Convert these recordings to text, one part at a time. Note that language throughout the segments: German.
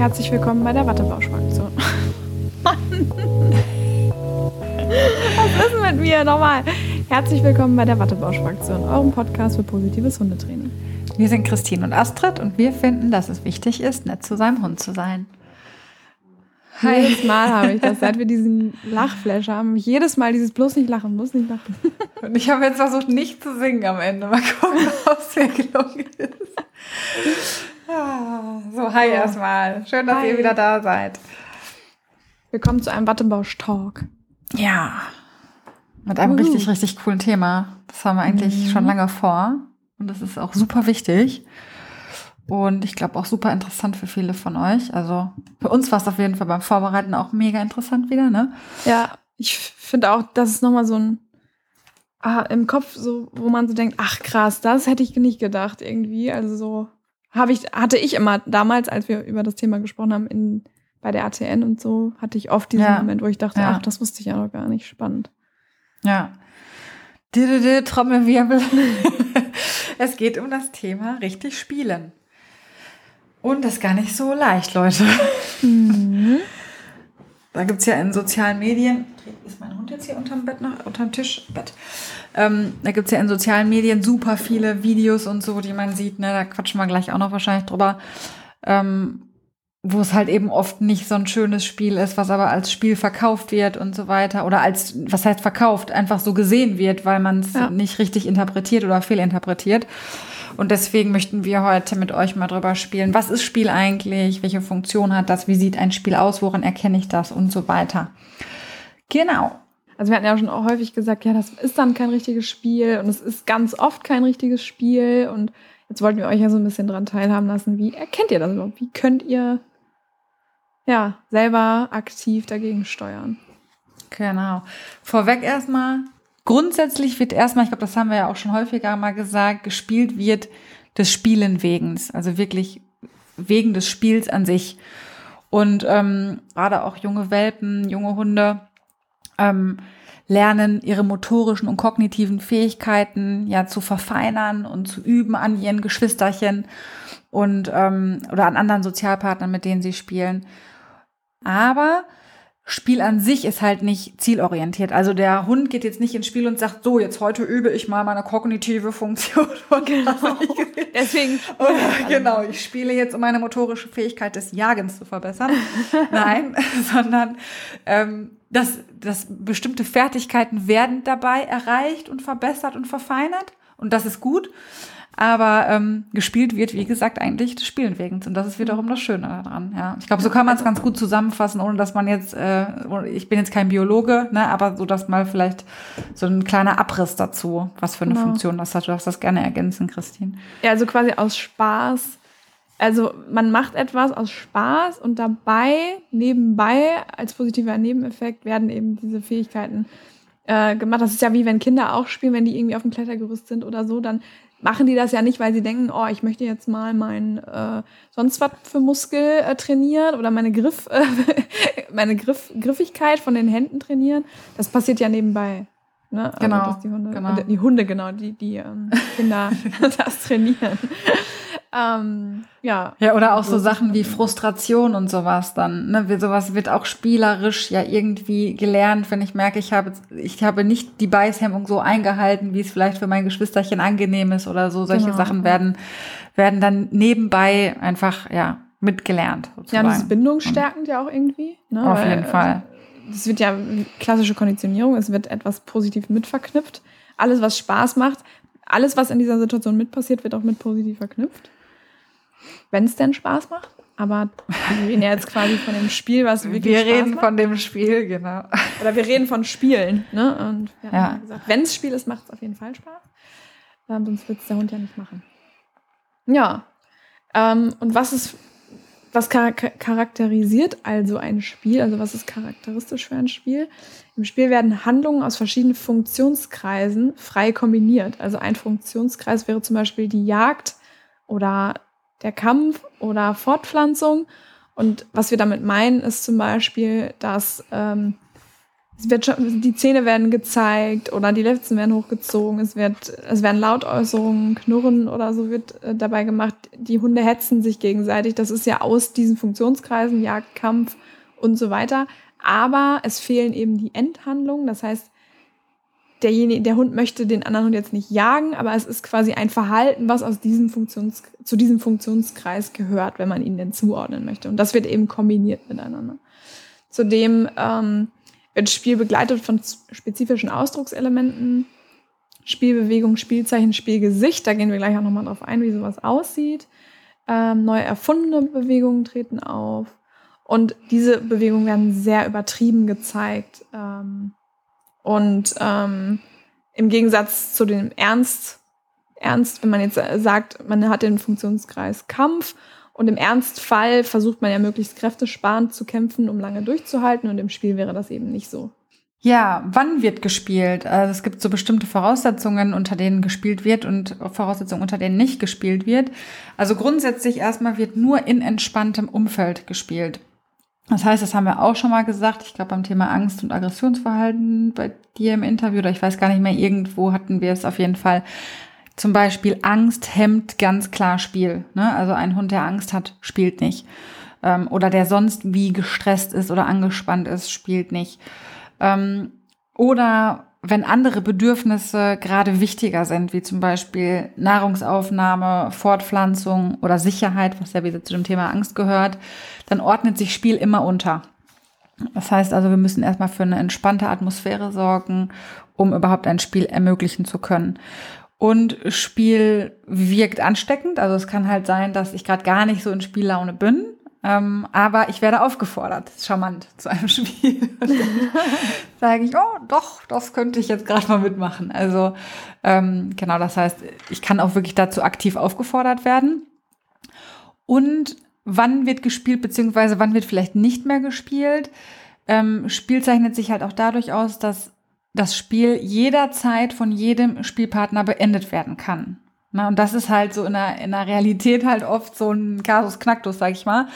Herzlich willkommen bei der Wattebausch-Fraktion. Was ist denn mit mir? Nochmal. Herzlich willkommen bei der Wattebausch-Fraktion, eurem Podcast für positives Hundetraining. Wir sind Christine und Astrid und wir finden, dass es wichtig ist, nett zu seinem Hund zu sein. Hi. Jedes Mal habe ich das, seit wir diesen Lachflash haben. Jedes Mal dieses bloß nicht lachen, bloß nicht lachen. Und ich habe jetzt versucht, nicht zu singen am Ende. Mal gucken, ob es mir gelungen ist. Ah, so, hi erstmal. Schön, dass hi. ihr wieder da seid. Willkommen zu einem Wattebausch-Talk. Ja. Mit einem uh. richtig, richtig coolen Thema. Das haben wir eigentlich mhm. schon lange vor. Und das ist auch super wichtig. Und ich glaube auch super interessant für viele von euch. Also für uns war es auf jeden Fall beim Vorbereiten auch mega interessant wieder, ne? Ja, ich finde auch, das ist nochmal so ein ah, im Kopf, so, wo man so denkt, ach krass, das hätte ich nicht gedacht irgendwie. Also so habe ich, hatte ich immer damals, als wir über das Thema gesprochen haben, in, bei der ATN und so, hatte ich oft diesen ja. Moment, wo ich dachte, ja. ach, das wusste ich ja noch gar nicht. Spannend. Ja. Trommelwirbel. es geht um das Thema richtig spielen. Und das ist gar nicht so leicht, Leute. Mhm. Da gibt es ja in sozialen Medien, ist mein Hund jetzt hier unterm Bett noch, unterm Tisch, Bett. Ähm, da gibt es ja in sozialen Medien super viele Videos und so, die man sieht, ne? da quatschen wir gleich auch noch wahrscheinlich drüber, ähm, wo es halt eben oft nicht so ein schönes Spiel ist, was aber als Spiel verkauft wird und so weiter. Oder als, was heißt verkauft, einfach so gesehen wird, weil man es ja. nicht richtig interpretiert oder fehlinterpretiert. Und deswegen möchten wir heute mit euch mal drüber spielen. Was ist Spiel eigentlich? Welche Funktion hat das? Wie sieht ein Spiel aus? Woran erkenne ich das? Und so weiter. Genau. Also wir hatten ja schon auch häufig gesagt, ja, das ist dann kein richtiges Spiel und es ist ganz oft kein richtiges Spiel und jetzt wollten wir euch ja so ein bisschen dran teilhaben lassen. Wie erkennt ihr das überhaupt? Wie könnt ihr ja selber aktiv dagegen steuern? Genau. Vorweg erstmal, grundsätzlich wird erstmal, ich glaube, das haben wir ja auch schon häufiger mal gesagt, gespielt wird des Spielen wegens, also wirklich wegen des Spiels an sich. Und ähm, gerade auch junge Welpen, junge Hunde ähm, lernen, ihre motorischen und kognitiven Fähigkeiten ja zu verfeinern und zu üben an ihren Geschwisterchen und ähm, oder an anderen Sozialpartnern, mit denen sie spielen. Aber Spiel an sich ist halt nicht zielorientiert. Also der Hund geht jetzt nicht ins Spiel und sagt, so, jetzt heute übe ich mal meine kognitive Funktion. Genau. Deswegen. Oder, genau, ich spiele jetzt, um meine motorische Fähigkeit des Jagens zu verbessern. Nein, sondern ähm, dass, dass bestimmte Fertigkeiten werden dabei erreicht und verbessert und verfeinert. Und das ist gut. Aber ähm, gespielt wird, wie gesagt, eigentlich des Spielen wegen. Und das ist wiederum das Schöne daran. Ja. Ich glaube, so kann man es ganz gut zusammenfassen, ohne dass man jetzt, äh, ich bin jetzt kein Biologe, ne, aber so, dass mal vielleicht so ein kleiner Abriss dazu, was für eine genau. Funktion das hat. Du darfst das gerne ergänzen, Christine. Ja, also quasi aus Spaß. Also man macht etwas aus Spaß und dabei, nebenbei, als positiver Nebeneffekt, werden eben diese Fähigkeiten äh, gemacht. Das ist ja wie wenn Kinder auch spielen, wenn die irgendwie auf dem Klettergerüst sind oder so, dann machen die das ja nicht, weil sie denken, oh, ich möchte jetzt mal mein äh, sonst was für Muskel äh, trainieren oder meine Griff, äh, meine Griff, Griffigkeit von den Händen trainieren. Das passiert ja nebenbei. Ne? Also, genau. Also, die Hunde, genau. die Hunde, genau, die, die ähm, Kinder das trainieren. Ähm, ja. Ja, oder auch so Sachen wie Frustration und sowas dann. Ne? Sowas wird auch spielerisch ja irgendwie gelernt, wenn ich merke, ich habe, ich habe nicht die Beißhemmung so eingehalten, wie es vielleicht für mein Geschwisterchen angenehm ist oder so. Solche genau. Sachen werden, werden dann nebenbei einfach, ja, mitgelernt. Sozusagen. Ja, das ist bindungsstärkend ja auch irgendwie. Ne? Auf Weil, jeden Fall. Das wird ja klassische Konditionierung, es wird etwas positiv mitverknüpft. Alles, was Spaß macht, alles, was in dieser Situation mit passiert, wird auch mit positiv verknüpft wenn es denn Spaß macht. Aber wir reden ja jetzt quasi von dem Spiel, was wirklich Wir Spaß reden macht. von dem Spiel, genau. Oder wir reden von Spielen. Ne? Und wir ja. gesagt, wenn es Spiel ist, macht es auf jeden Fall Spaß. Ähm, sonst wird es der Hund ja nicht machen. Ja. Ähm, und was ist, was charakterisiert also ein Spiel? Also was ist charakteristisch für ein Spiel? Im Spiel werden Handlungen aus verschiedenen Funktionskreisen frei kombiniert. Also ein Funktionskreis wäre zum Beispiel die Jagd oder der Kampf oder Fortpflanzung. Und was wir damit meinen, ist zum Beispiel, dass ähm, es wird schon, die Zähne werden gezeigt oder die Litzen werden hochgezogen, es, wird, es werden Lautäußerungen, Knurren oder so wird äh, dabei gemacht. die Hunde hetzen sich gegenseitig. Das ist ja aus diesen Funktionskreisen, Jagd, Kampf und so weiter. Aber es fehlen eben die Endhandlungen. Das heißt, derjenige, der Hund möchte den anderen Hund jetzt nicht jagen, aber es ist quasi ein Verhalten, was aus diesem Funktions, zu diesem Funktionskreis gehört, wenn man ihn denn zuordnen möchte. Und das wird eben kombiniert miteinander. Zudem ähm, wird Spiel begleitet von spezifischen Ausdruckselementen, Spielbewegung, Spielzeichen, Spielgesicht. Da gehen wir gleich auch nochmal drauf ein, wie sowas aussieht. Ähm, neu erfundene Bewegungen treten auf. Und diese Bewegungen werden sehr übertrieben gezeigt. Ähm, und ähm, im Gegensatz zu dem Ernst, Ernst, wenn man jetzt sagt, man hat den Funktionskreis Kampf und im Ernstfall versucht man ja möglichst kräftesparend zu kämpfen, um lange durchzuhalten und im Spiel wäre das eben nicht so. Ja, wann wird gespielt? Also es gibt so bestimmte Voraussetzungen, unter denen gespielt wird und Voraussetzungen, unter denen nicht gespielt wird. Also grundsätzlich erstmal wird nur in entspanntem Umfeld gespielt. Das heißt, das haben wir auch schon mal gesagt. Ich glaube, beim Thema Angst und Aggressionsverhalten bei dir im Interview, oder ich weiß gar nicht mehr, irgendwo hatten wir es auf jeden Fall. Zum Beispiel Angst hemmt ganz klar Spiel. Ne? Also ein Hund, der Angst hat, spielt nicht. Ähm, oder der sonst wie gestresst ist oder angespannt ist, spielt nicht. Ähm, oder wenn andere Bedürfnisse gerade wichtiger sind, wie zum Beispiel Nahrungsaufnahme, Fortpflanzung oder Sicherheit, was ja wieder zu dem Thema Angst gehört, dann ordnet sich Spiel immer unter. Das heißt also, wir müssen erstmal für eine entspannte Atmosphäre sorgen, um überhaupt ein Spiel ermöglichen zu können. Und Spiel wirkt ansteckend. Also es kann halt sein, dass ich gerade gar nicht so in Spiellaune bin. Ähm, aber ich werde aufgefordert, charmant, zu einem Spiel. sage ich, oh, doch, das könnte ich jetzt gerade mal mitmachen. Also ähm, genau, das heißt, ich kann auch wirklich dazu aktiv aufgefordert werden. Und wann wird gespielt, beziehungsweise wann wird vielleicht nicht mehr gespielt? Ähm, Spiel zeichnet sich halt auch dadurch aus, dass das Spiel jederzeit von jedem Spielpartner beendet werden kann. Na, und das ist halt so in der, in der Realität halt oft so ein Kasus Knacktus, sag ich mal.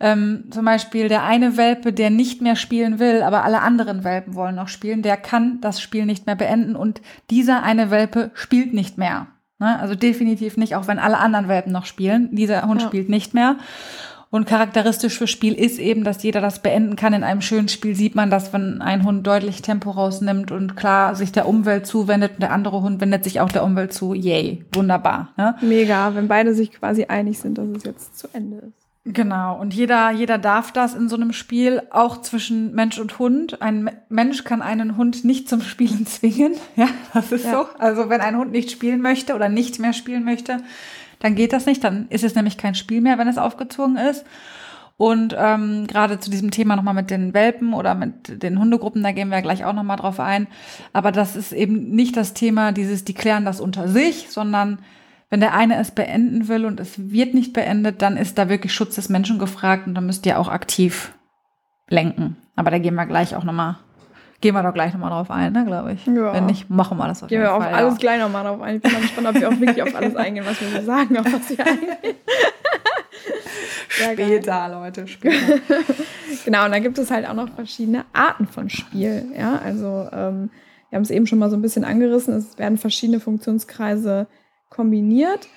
Ähm, zum Beispiel der eine Welpe, der nicht mehr spielen will, aber alle anderen Welpen wollen noch spielen, der kann das Spiel nicht mehr beenden und dieser eine Welpe spielt nicht mehr. Ne? Also definitiv nicht, auch wenn alle anderen Welpen noch spielen. Dieser Hund ja. spielt nicht mehr. Und charakteristisch für Spiel ist eben, dass jeder das beenden kann. In einem schönen Spiel sieht man, dass wenn ein Hund deutlich Tempo rausnimmt und klar sich der Umwelt zuwendet und der andere Hund wendet sich auch der Umwelt zu. Yay, wunderbar. Ne? Mega, wenn beide sich quasi einig sind, dass es jetzt zu Ende ist. Genau, und jeder, jeder darf das in so einem Spiel, auch zwischen Mensch und Hund. Ein Mensch kann einen Hund nicht zum Spielen zwingen. Ja, das ist ja. so. Also wenn ein Hund nicht spielen möchte oder nicht mehr spielen möchte, dann geht das nicht. Dann ist es nämlich kein Spiel mehr, wenn es aufgezogen ist. Und ähm, gerade zu diesem Thema nochmal mit den Welpen oder mit den Hundegruppen, da gehen wir gleich auch nochmal drauf ein. Aber das ist eben nicht das Thema, dieses, die klären das unter sich, sondern wenn der eine es beenden will und es wird nicht beendet, dann ist da wirklich Schutz des Menschen gefragt und dann müsst ihr auch aktiv lenken. Aber da gehen wir gleich auch nochmal Gehen wir doch gleich nochmal drauf ein, ne, glaube ich. Ja. Wenn nicht, machen wir das auf Gehen jeden Fall. Gehen wir auf alles ja. gleich nochmal drauf ein. Ich bin mal gespannt, ob wir auch wirklich auf alles eingehen, was wir so sagen, auf was wir eingehen. später, Leute, später. genau, und da gibt es halt auch noch verschiedene Arten von Spiel. Ja, also ähm, wir haben es eben schon mal so ein bisschen angerissen. Es werden verschiedene Funktionskreise kombiniert.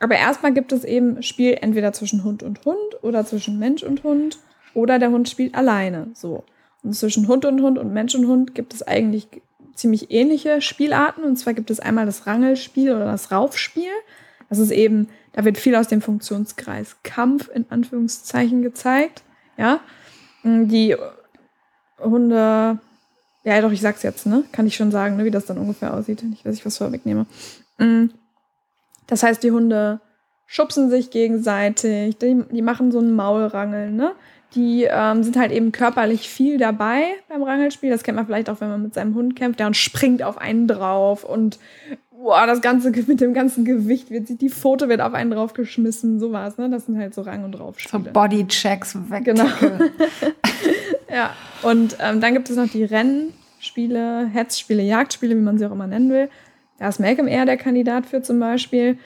Aber erstmal gibt es eben Spiel entweder zwischen Hund und Hund oder zwischen Mensch und Hund oder der Hund spielt alleine. So. Zwischen Hund und Hund und Mensch und Hund gibt es eigentlich ziemlich ähnliche Spielarten. Und zwar gibt es einmal das Rangelspiel oder das Raufspiel. Das ist eben, da wird viel aus dem Funktionskreis Kampf in Anführungszeichen gezeigt. Ja, die Hunde, ja doch, ich sag's jetzt, ne? Kann ich schon sagen, ne, wie das dann ungefähr aussieht. Nicht, dass ich was vorwegnehme. Mm. Das heißt, die Hunde schubsen sich gegenseitig, die, die machen so ein Maulrangeln, ne? Die ähm, sind halt eben körperlich viel dabei beim Rangelspiel. Das kennt man vielleicht auch, wenn man mit seinem Hund kämpft. Der Hund springt auf einen drauf und boah, das Ganze mit dem ganzen Gewicht wird, die Pfote wird auf einen draufgeschmissen, sowas, ne? Das sind halt so Rang- und Raufspiele. So Bodychecks weg. Genau. ja. Und ähm, dann gibt es noch die Rennspiele, Hetzspiele, Jagdspiele, wie man sie auch immer nennen will. Da ist Malcolm eher der Kandidat für zum Beispiel.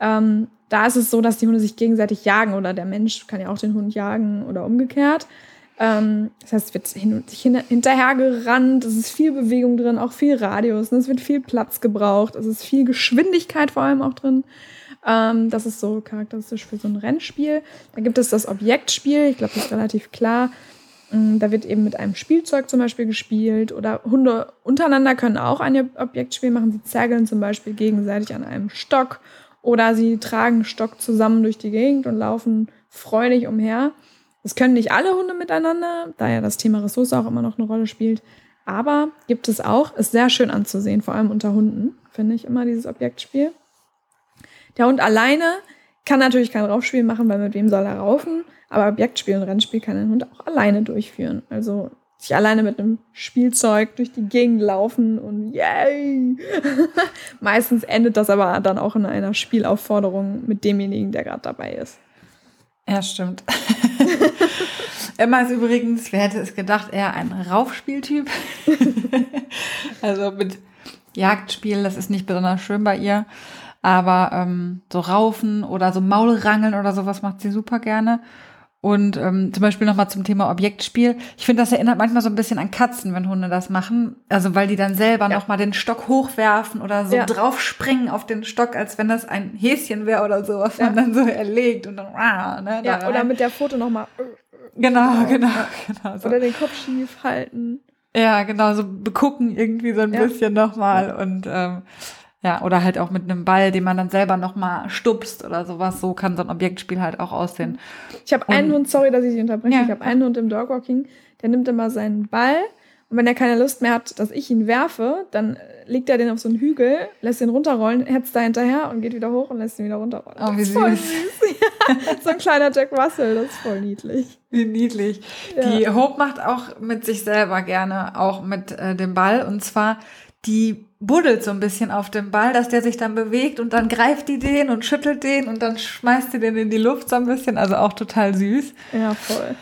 Ähm, da ist es so, dass die Hunde sich gegenseitig jagen oder der Mensch kann ja auch den Hund jagen oder umgekehrt. Ähm, das heißt, es wird hin, hin, hinterher gerannt, es ist viel Bewegung drin, auch viel Radius, ne? es wird viel Platz gebraucht, es ist viel Geschwindigkeit vor allem auch drin. Ähm, das ist so charakteristisch für so ein Rennspiel. Dann gibt es das Objektspiel. Ich glaube, das ist relativ klar. Mm, da wird eben mit einem Spielzeug zum Beispiel gespielt oder Hunde untereinander können auch ein Objektspiel machen. Sie zergeln zum Beispiel gegenseitig an einem Stock oder sie tragen Stock zusammen durch die Gegend und laufen freudig umher. Das können nicht alle Hunde miteinander, da ja das Thema Ressource auch immer noch eine Rolle spielt. Aber gibt es auch, ist sehr schön anzusehen, vor allem unter Hunden, finde ich immer dieses Objektspiel. Der Hund alleine kann natürlich kein Raufspiel machen, weil mit wem soll er raufen? Aber Objektspiel und Rennspiel kann ein Hund auch alleine durchführen. Also sich alleine mit einem Spielzeug durch die Gegend laufen und yay! Meistens endet das aber dann auch in einer Spielaufforderung mit demjenigen, der gerade dabei ist. Ja, stimmt. Emma ist übrigens, wer hätte es gedacht, eher ein Raufspieltyp. also mit Jagdspiel, das ist nicht besonders schön bei ihr. Aber ähm, so Raufen oder so Maulrangeln oder sowas macht sie super gerne. Und ähm, zum Beispiel nochmal zum Thema Objektspiel. Ich finde, das erinnert manchmal so ein bisschen an Katzen, wenn Hunde das machen. Also weil die dann selber ja. nochmal den Stock hochwerfen oder so ja. draufspringen auf den Stock, als wenn das ein Häschen wäre oder so, was ja. man dann so erlegt und dann ne, Ja, da oder mit der Foto nochmal. Genau, genau, genau. So. Oder den Kopf schief halten. Ja, genau, so begucken irgendwie so ein bisschen nochmal. Und ähm, ja, oder halt auch mit einem Ball, den man dann selber nochmal stupst oder sowas. So kann so ein Objektspiel halt auch aussehen. Ich habe einen Hund, sorry, dass ich Sie unterbreche. Ja. Ich habe einen Hund im Dogwalking, der nimmt immer seinen Ball und wenn er keine Lust mehr hat, dass ich ihn werfe, dann legt er den auf so einen Hügel, lässt ihn runterrollen, hetzt da hinterher und geht wieder hoch und lässt ihn wieder runterrollen. Oh, wie süß. Voll süß. Ja, so ein kleiner Jack Russell, das ist voll niedlich. Wie niedlich. Ja. Die Hope macht auch mit sich selber gerne, auch mit äh, dem Ball. Und zwar, die buddelt so ein bisschen auf dem Ball, dass der sich dann bewegt und dann greift die den und schüttelt den und dann schmeißt die den in die Luft so ein bisschen. Also auch total süß. Ja, voll.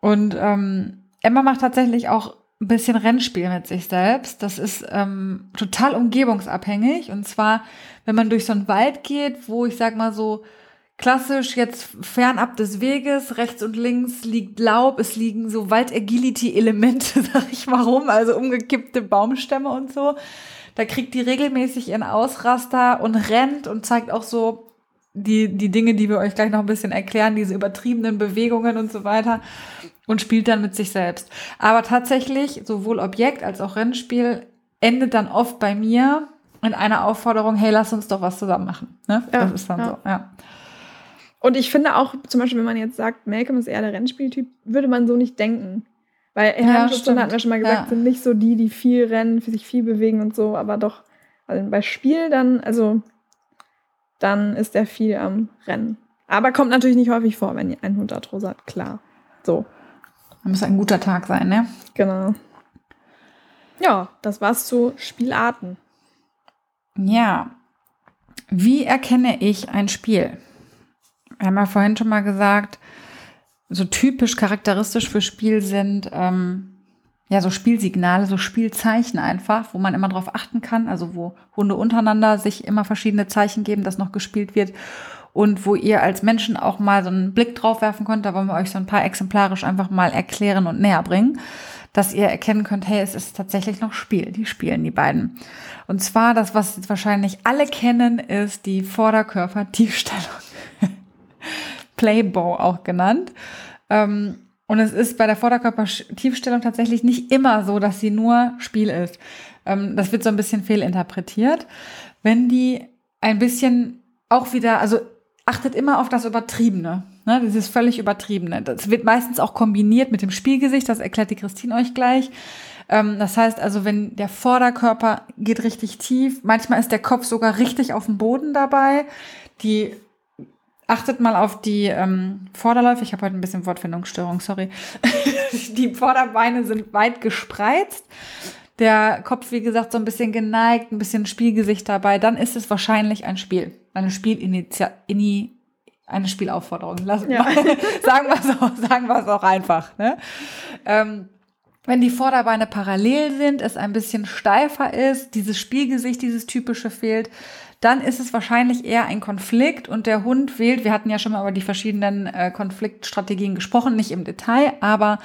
Und ähm, Emma macht tatsächlich auch ein bisschen Rennspiel mit sich selbst. Das ist ähm, total umgebungsabhängig. Und zwar, wenn man durch so einen Wald geht, wo ich sag mal so klassisch jetzt fernab des Weges, rechts und links liegt Laub, es liegen so Wald-Agility-Elemente, sag ich mal rum, also umgekippte Baumstämme und so. Da kriegt die regelmäßig ihren Ausraster und rennt und zeigt auch so die, die Dinge, die wir euch gleich noch ein bisschen erklären, diese übertriebenen Bewegungen und so weiter und spielt dann mit sich selbst. Aber tatsächlich, sowohl Objekt als auch Rennspiel endet dann oft bei mir in einer Aufforderung, hey, lass uns doch was zusammen machen. Ne? Ja, das ist dann ja. so, ja. Und ich finde auch, zum Beispiel, wenn man jetzt sagt, Malcolm ist eher der Rennspieltyp, würde man so nicht denken. Weil Herrenschutzhunde, ja, hatten wir schon mal gesagt, ja. sind nicht so die, die viel rennen, für sich viel bewegen und so, aber doch, also bei Spiel dann, also dann ist er viel am Rennen. Aber kommt natürlich nicht häufig vor, wenn ihr einen Hund Arthrose hat, klar. So. Dann muss ein guter Tag sein, ne? Genau. Ja, das war's zu Spielarten. Ja. Wie erkenne ich ein Spiel? Wir haben ja vorhin schon mal gesagt, so typisch charakteristisch für Spiel sind ähm, ja so Spielsignale, so Spielzeichen einfach, wo man immer drauf achten kann, also wo Hunde untereinander sich immer verschiedene Zeichen geben, dass noch gespielt wird und wo ihr als Menschen auch mal so einen Blick drauf werfen könnt. Da wollen wir euch so ein paar exemplarisch einfach mal erklären und näher bringen, dass ihr erkennen könnt, hey, es ist tatsächlich noch Spiel. Die spielen die beiden. Und zwar das, was wahrscheinlich alle kennen, ist die Vorderkörper-Tiefstellung. Playbow auch genannt. Ähm, und es ist bei der Vorderkörper-Tiefstellung tatsächlich nicht immer so, dass sie nur Spiel ist. Ähm, das wird so ein bisschen fehlinterpretiert. Wenn die ein bisschen auch wieder, also achtet immer auf das Übertriebene. Ne? Das ist völlig Übertriebene. Das wird meistens auch kombiniert mit dem Spielgesicht, das erklärt die Christine euch gleich. Ähm, das heißt also, wenn der Vorderkörper geht richtig tief, manchmal ist der Kopf sogar richtig auf dem Boden dabei. Die Achtet mal auf die ähm, Vorderläufe. Ich habe heute ein bisschen Wortfindungsstörung, sorry. die Vorderbeine sind weit gespreizt. Der Kopf, wie gesagt, so ein bisschen geneigt, ein bisschen Spielgesicht dabei. Dann ist es wahrscheinlich ein Spiel. Eine Spielinitial, eine Spielaufforderung. Lass, ja. sagen wir es auch, sagen wir es auch einfach. Ne? Ähm, wenn die Vorderbeine parallel sind, es ein bisschen steifer ist, dieses Spielgesicht, dieses typische fehlt, dann ist es wahrscheinlich eher ein Konflikt und der Hund wählt, wir hatten ja schon mal über die verschiedenen äh, Konfliktstrategien gesprochen, nicht im Detail, aber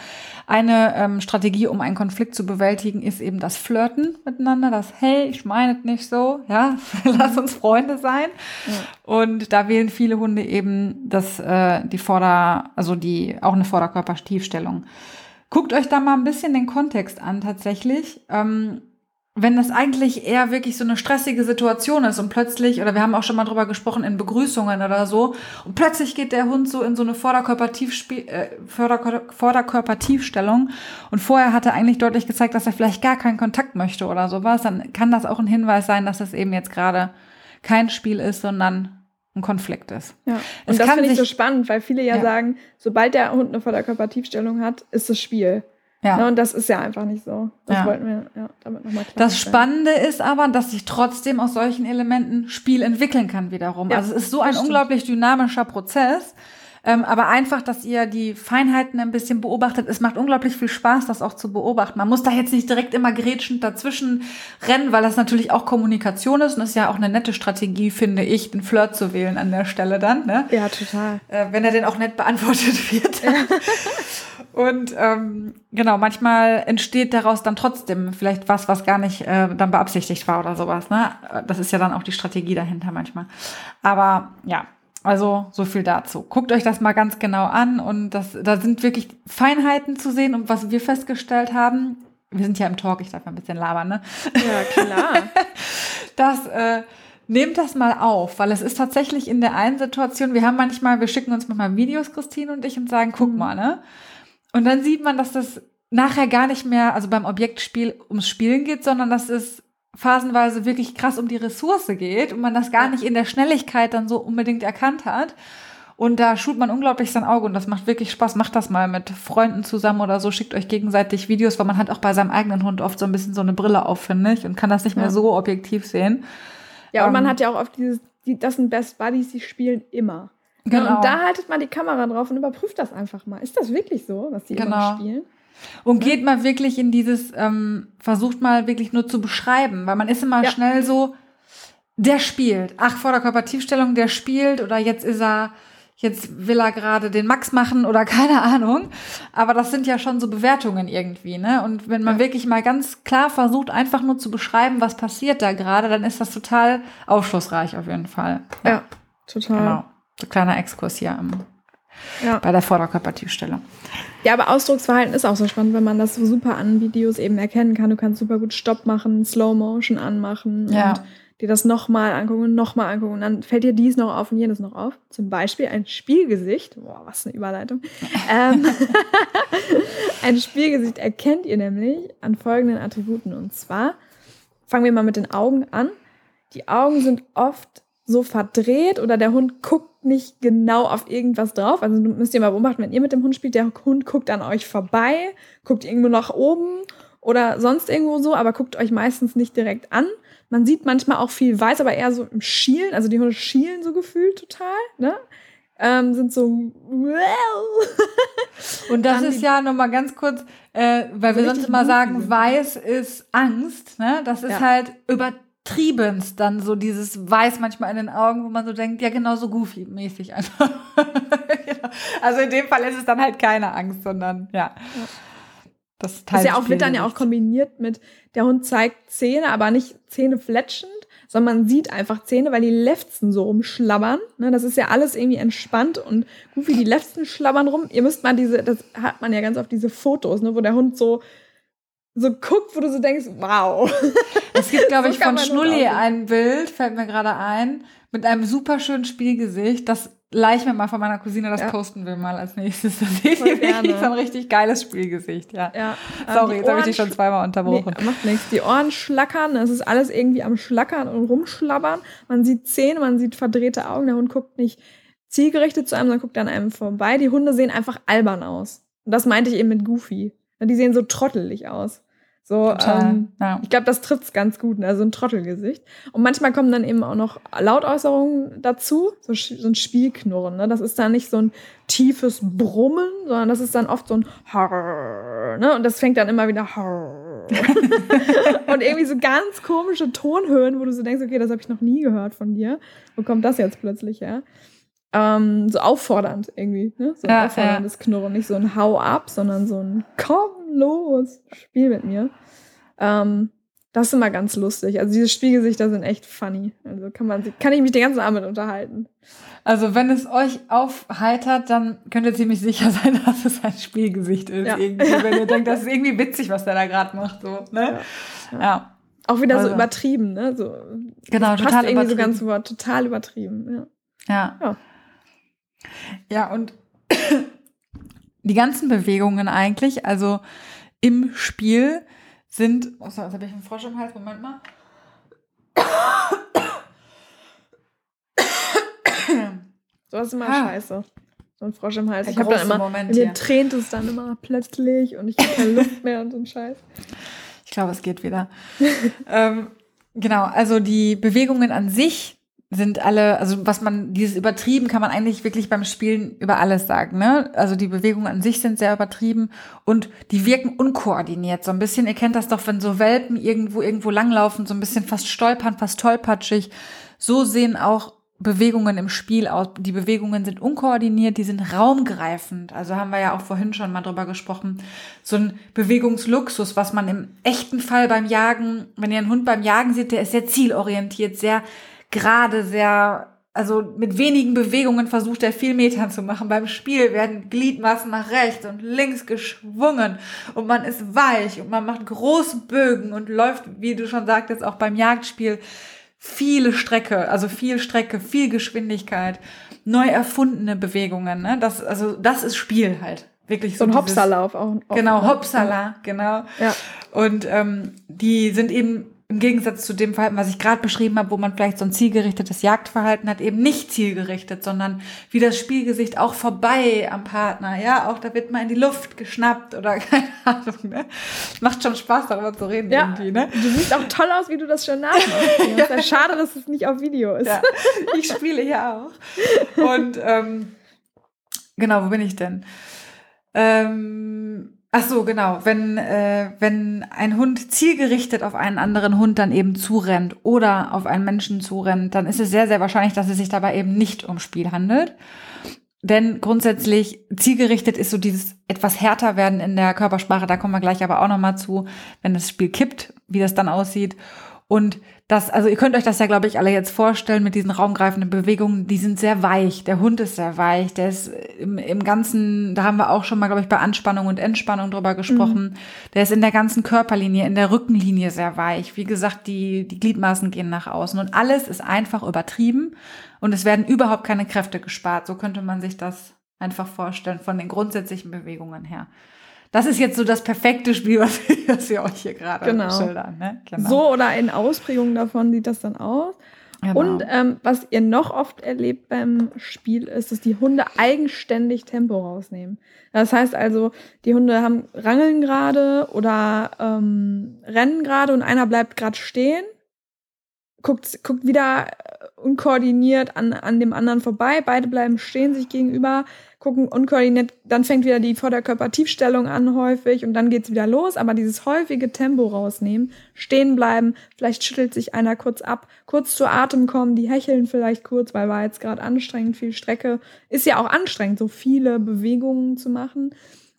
eine ähm, Strategie, um einen Konflikt zu bewältigen, ist eben das Flirten miteinander, das Hey, ich meine es nicht so, ja, lass uns Freunde sein. Ja. Und da wählen viele Hunde eben das, äh, die Vorder-, also die, auch eine Vorderkörpertiefstellung. Guckt euch da mal ein bisschen den Kontext an tatsächlich. Ähm, wenn das eigentlich eher wirklich so eine stressige Situation ist und plötzlich, oder wir haben auch schon mal drüber gesprochen in Begrüßungen oder so, und plötzlich geht der Hund so in so eine äh, Vorderkörpertiefstellung und vorher hat er eigentlich deutlich gezeigt, dass er vielleicht gar keinen Kontakt möchte oder sowas, dann kann das auch ein Hinweis sein, dass es eben jetzt gerade kein Spiel ist, sondern ein Konflikt ist. Ja. Und es das finde ich so spannend, weil viele ja, ja, sagen, sobald der Hund eine Vorderkörpertiefstellung hat, ist es Spiel. Ja. ja. Und das ist ja einfach nicht so. Das ja. wollten wir ja, damit nochmal klar Das Spannende ist aber, dass sich trotzdem aus solchen Elementen Spiel entwickeln kann wiederum. Ja, also es ist so ein unglaublich dynamischer Prozess. Ähm, aber einfach, dass ihr die Feinheiten ein bisschen beobachtet. Es macht unglaublich viel Spaß, das auch zu beobachten. Man muss da jetzt nicht direkt immer grätschend dazwischen rennen, weil das natürlich auch Kommunikation ist und ist ja auch eine nette Strategie, finde ich, den Flirt zu wählen an der Stelle dann. Ne? Ja, total. Äh, wenn er denn auch nett beantwortet wird. Und ähm, genau, manchmal entsteht daraus dann trotzdem vielleicht was, was gar nicht äh, dann beabsichtigt war oder sowas. Ne? Das ist ja dann auch die Strategie dahinter manchmal. Aber ja, also so viel dazu. Guckt euch das mal ganz genau an und das, da sind wirklich Feinheiten zu sehen und was wir festgestellt haben. Wir sind ja im Talk, ich darf mal ein bisschen labern, ne? Ja, klar. das äh, nehmt das mal auf, weil es ist tatsächlich in der einen Situation, wir haben manchmal, wir schicken uns manchmal Videos, Christine und ich, und sagen, guck mhm. mal, ne? Und dann sieht man, dass das nachher gar nicht mehr, also beim Objektspiel ums Spielen geht, sondern dass es phasenweise wirklich krass um die Ressource geht und man das gar nicht in der Schnelligkeit dann so unbedingt erkannt hat. Und da schult man unglaublich sein Auge und das macht wirklich Spaß. Macht das mal mit Freunden zusammen oder so. Schickt euch gegenseitig Videos, weil man hat auch bei seinem eigenen Hund oft so ein bisschen so eine Brille auf, finde ich, und kann das nicht mehr so objektiv sehen. Ja, und ähm, man hat ja auch oft dieses, die, das sind Best Buddies, die spielen immer. Genau. und da haltet man die Kamera drauf und überprüft das einfach mal. Ist das wirklich so, was die genau. spielen? Und geht mal wirklich in dieses, ähm, versucht mal wirklich nur zu beschreiben, weil man ist immer ja. schnell so, der spielt. Ach, Vorderkörpertiefstellung, der spielt oder jetzt ist er, jetzt will er gerade den Max machen oder keine Ahnung. Aber das sind ja schon so Bewertungen irgendwie, ne? Und wenn man ja. wirklich mal ganz klar versucht, einfach nur zu beschreiben, was passiert da gerade, dann ist das total aufschlussreich auf jeden Fall. Ja, ja total. Genau. So kleiner Exkurs hier am, ja. bei der Vorderkörpertiefstellung. Ja, aber Ausdrucksverhalten ist auch so spannend, wenn man das so super an Videos eben erkennen kann. Du kannst super gut Stopp machen, Slow Motion anmachen ja. und dir das nochmal angucken und nochmal angucken. Und dann fällt dir dies noch auf und jenes noch auf. Zum Beispiel ein Spielgesicht. Boah, was eine Überleitung. ähm, ein Spielgesicht erkennt ihr nämlich an folgenden Attributen. Und zwar fangen wir mal mit den Augen an. Die Augen sind oft so verdreht oder der Hund guckt nicht genau auf irgendwas drauf. Also müsst ihr mal beobachten, wenn ihr mit dem Hund spielt, der Hund guckt an euch vorbei, guckt irgendwo nach oben oder sonst irgendwo so, aber guckt euch meistens nicht direkt an. Man sieht manchmal auch viel weiß, aber eher so im Schielen. Also die Hunde schielen so gefühlt total, ne? Ähm, sind so. Und das ist ja nochmal ganz kurz, äh, weil wir sonst immer sagen, weiß ist Angst, ne? Das ist ja. halt über übertriebenst dann so dieses Weiß manchmal in den Augen, wo man so denkt, ja, genau so Goofy-mäßig einfach. also in dem Fall ist es dann halt keine Angst, sondern ja. ja. Das, das ist ja auch, wird dann ja auch kombiniert mit, der Hund zeigt Zähne, aber nicht Zähne fletschend, sondern man sieht einfach Zähne, weil die Lefzen so rumschlabbern. Ne, das ist ja alles irgendwie entspannt und Goofy, die Lefzen schlabbern rum. Ihr müsst mal diese, das hat man ja ganz oft diese Fotos, ne, wo der Hund so so guckt, wo du so denkst, wow. Es gibt, glaube so ich, von Schnulli ein Bild, fällt mir gerade ein, mit einem super schönen Spielgesicht. Das leih mir mal von meiner Cousine, das ja. posten wir mal als nächstes. Das seht ihr wirklich so ein richtig geiles Spielgesicht, ja. ja. Sorry, jetzt habe ich dich schon zweimal unterbrochen. Nee, macht nichts. Die Ohren schlackern, es ist alles irgendwie am Schlackern und rumschlabbern. Man sieht Zähne, man sieht verdrehte Augen. Der Hund guckt nicht zielgerichtet zu einem, sondern guckt an einem vorbei. Die Hunde sehen einfach albern aus. Und das meinte ich eben mit Goofy. Die sehen so trottelig aus. So, ähm, ja. ich glaube, das trifft's ganz gut, ne? so ein Trottelgesicht. Und manchmal kommen dann eben auch noch Lautäußerungen dazu, so, so ein Spielknurren. Ne? Das ist dann nicht so ein tiefes Brummen, sondern das ist dann oft so ein Harr, ne? Und das fängt dann immer wieder Harr und irgendwie so ganz komische Tonhöhen, wo du so denkst, okay, das habe ich noch nie gehört von dir. Wo kommt das jetzt plötzlich her? Ähm, so auffordernd irgendwie, ne? So ein ja, aufforderndes ja. Knurren. Nicht so ein Hau ab, sondern so ein Komm los, spiel mit mir. Ähm, das ist immer ganz lustig. Also diese Spielgesichter sind echt funny. Also kann man kann ich mich den ganzen Abend unterhalten. Also wenn es euch aufheitert, dann könnt ihr ziemlich sicher sein, dass es ein Spielgesicht ist. Ja. Irgendwie, wenn ihr denkt, das ist irgendwie witzig, was der da gerade macht. So, ne? ja. ja. Auch wieder also. so übertrieben, ne? So, genau, total passt irgendwie so ganz Wort, total übertrieben. Ja. Ja, ja. ja und die ganzen Bewegungen eigentlich, also im Spiel sind. Oh, jetzt habe ich einen Frosch im Hals. Moment mal. So ist immer ah. scheiße. So ein Frosch im Hals. Der ich habe dann immer, Moment mir tränt es dann immer plötzlich und ich habe keine Luft mehr und so ein Scheiß. Ich glaube, es geht wieder. ähm, genau, also die Bewegungen an sich sind alle, also was man, dieses übertrieben kann man eigentlich wirklich beim Spielen über alles sagen, ne? Also die Bewegungen an sich sind sehr übertrieben und die wirken unkoordiniert. So ein bisschen, ihr kennt das doch, wenn so Welpen irgendwo, irgendwo langlaufen, so ein bisschen fast stolpern, fast tollpatschig. So sehen auch Bewegungen im Spiel aus. Die Bewegungen sind unkoordiniert, die sind raumgreifend. Also haben wir ja auch vorhin schon mal drüber gesprochen. So ein Bewegungsluxus, was man im echten Fall beim Jagen, wenn ihr einen Hund beim Jagen seht, der ist sehr zielorientiert, sehr gerade sehr, also mit wenigen Bewegungen versucht er viel Metern zu machen. Beim Spiel werden Gliedmaßen nach rechts und links geschwungen und man ist weich und man macht große Bögen und läuft, wie du schon sagtest, auch beim Jagdspiel viele Strecke, also viel Strecke, viel Geschwindigkeit, neu erfundene Bewegungen. Ne? Das, also das ist Spiel halt. Wirklich so, so ein Hopsalauf auch. Genau, Hopsala, genau. Ja. Und ähm, die sind eben im Gegensatz zu dem Verhalten, was ich gerade beschrieben habe, wo man vielleicht so ein zielgerichtetes Jagdverhalten hat, eben nicht zielgerichtet, sondern wie das Spielgesicht auch vorbei am Partner. Ja, auch da wird mal in die Luft geschnappt oder keine Ahnung. Ne? Macht schon Spaß, darüber zu reden ja, irgendwie. Ne? Du siehst auch toll aus, wie du das schon nachmachst. ja. ist ja schade, dass es nicht auf Video ist. Ja, ich spiele ja auch. Und ähm, genau, wo bin ich denn? Ähm, Ach so, genau. Wenn, äh, wenn ein Hund zielgerichtet auf einen anderen Hund dann eben zurennt oder auf einen Menschen zurennt, dann ist es sehr, sehr wahrscheinlich, dass es sich dabei eben nicht um Spiel handelt. Denn grundsätzlich zielgerichtet ist so dieses etwas härter werden in der Körpersprache. Da kommen wir gleich aber auch nochmal zu, wenn das Spiel kippt, wie das dann aussieht. Und das, also ihr könnt euch das ja, glaube ich, alle jetzt vorstellen mit diesen raumgreifenden Bewegungen. Die sind sehr weich. Der Hund ist sehr weich. Der ist im, im ganzen, da haben wir auch schon mal, glaube ich, bei Anspannung und Entspannung drüber gesprochen. Mhm. Der ist in der ganzen Körperlinie, in der Rückenlinie sehr weich. Wie gesagt, die, die Gliedmaßen gehen nach außen und alles ist einfach übertrieben und es werden überhaupt keine Kräfte gespart. So könnte man sich das einfach vorstellen von den grundsätzlichen Bewegungen her. Das ist jetzt so das perfekte Spiel, was, was wir euch hier gerade genau. schildern. Ne? Genau. So oder in Ausprägungen davon sieht das dann aus. Genau. Und ähm, was ihr noch oft erlebt beim Spiel ist, dass die Hunde eigenständig Tempo rausnehmen. Das heißt also, die Hunde haben rangeln gerade oder ähm, rennen gerade und einer bleibt gerade stehen, guckt, guckt wieder unkoordiniert an, an dem anderen vorbei, beide bleiben stehen sich gegenüber, gucken unkoordiniert, dann fängt wieder die Vorderkörpertiefstellung an häufig und dann geht's wieder los, aber dieses häufige Tempo rausnehmen, stehen bleiben, vielleicht schüttelt sich einer kurz ab, kurz zu Atem kommen, die hecheln vielleicht kurz, weil war jetzt gerade anstrengend, viel Strecke, ist ja auch anstrengend, so viele Bewegungen zu machen.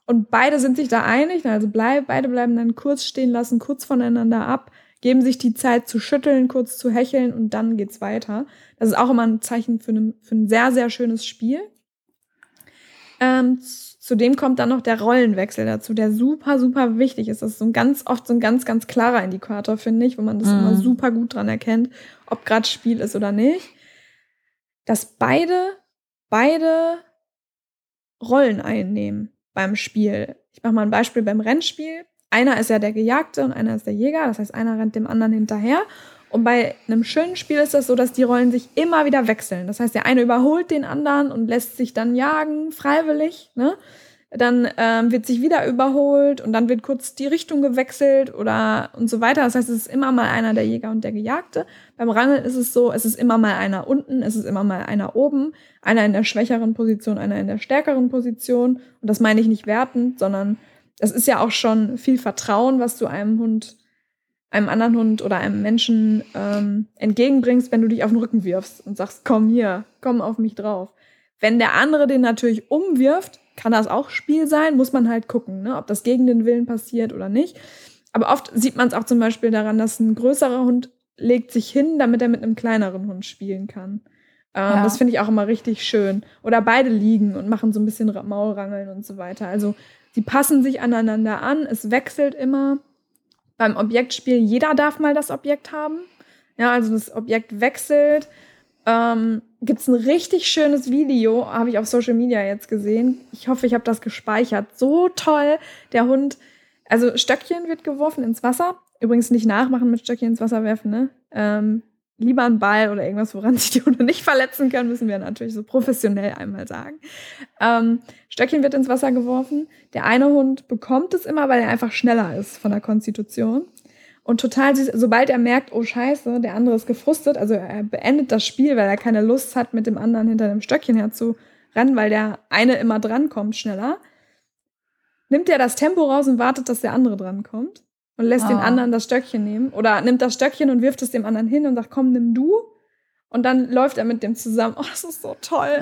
Und beide sind sich da einig, also bleib, beide bleiben dann kurz stehen lassen, kurz voneinander ab, geben sich die Zeit zu schütteln, kurz zu hecheln und dann geht's weiter. Das ist auch immer ein Zeichen für ein, für ein sehr, sehr schönes Spiel. Ähm, zudem kommt dann noch der Rollenwechsel dazu, der super, super wichtig ist. Das ist so ein ganz oft so ein ganz, ganz klarer Indikator, finde ich, wo man das mhm. immer super gut dran erkennt, ob gerade Spiel ist oder nicht. Dass beide, beide Rollen einnehmen beim Spiel. Ich mache mal ein Beispiel beim Rennspiel. Einer ist ja der Gejagte und einer ist der Jäger. Das heißt, einer rennt dem anderen hinterher. Und bei einem schönen Spiel ist das so, dass die Rollen sich immer wieder wechseln. Das heißt, der eine überholt den anderen und lässt sich dann jagen, freiwillig. Ne? Dann ähm, wird sich wieder überholt und dann wird kurz die Richtung gewechselt oder und so weiter. Das heißt, es ist immer mal einer der Jäger und der Gejagte. Beim Rangeln ist es so, es ist immer mal einer unten, es ist immer mal einer oben, einer in der schwächeren Position, einer in der stärkeren Position. Und das meine ich nicht wertend, sondern das ist ja auch schon viel Vertrauen, was du einem Hund, einem anderen Hund oder einem Menschen ähm, entgegenbringst, wenn du dich auf den Rücken wirfst und sagst, komm hier, komm auf mich drauf. Wenn der andere den natürlich umwirft, kann das auch Spiel sein, muss man halt gucken, ne, ob das gegen den Willen passiert oder nicht. Aber oft sieht man es auch zum Beispiel daran, dass ein größerer Hund legt sich hin, damit er mit einem kleineren Hund spielen kann. Ähm, ja. Das finde ich auch immer richtig schön. Oder beide liegen und machen so ein bisschen Maulrangeln und so weiter. Also die passen sich aneinander an, es wechselt immer. Beim Objektspiel, jeder darf mal das Objekt haben. Ja, also das Objekt wechselt. Ähm, Gibt es ein richtig schönes Video, habe ich auf Social Media jetzt gesehen. Ich hoffe, ich habe das gespeichert. So toll. Der Hund, also Stöckchen wird geworfen ins Wasser. Übrigens nicht nachmachen mit Stöckchen ins Wasser werfen, ne? Ähm, lieber einen Ball oder irgendwas, woran sich die Hunde nicht verletzen können, müssen wir natürlich so professionell einmal sagen. Ähm, Stöckchen wird ins Wasser geworfen. Der eine Hund bekommt es immer, weil er einfach schneller ist von der Konstitution. Und total sobald er merkt, oh scheiße, der andere ist gefrustet, also er beendet das Spiel, weil er keine Lust hat, mit dem anderen hinter dem Stöckchen herzurennen, weil der eine immer drankommt schneller, nimmt er das Tempo raus und wartet, dass der andere drankommt und lässt oh. den ah. anderen das Stöckchen nehmen. Oder nimmt das Stöckchen und wirft es dem anderen hin und sagt, komm, nimm du. Und dann läuft er mit dem zusammen. Oh, das ist so toll.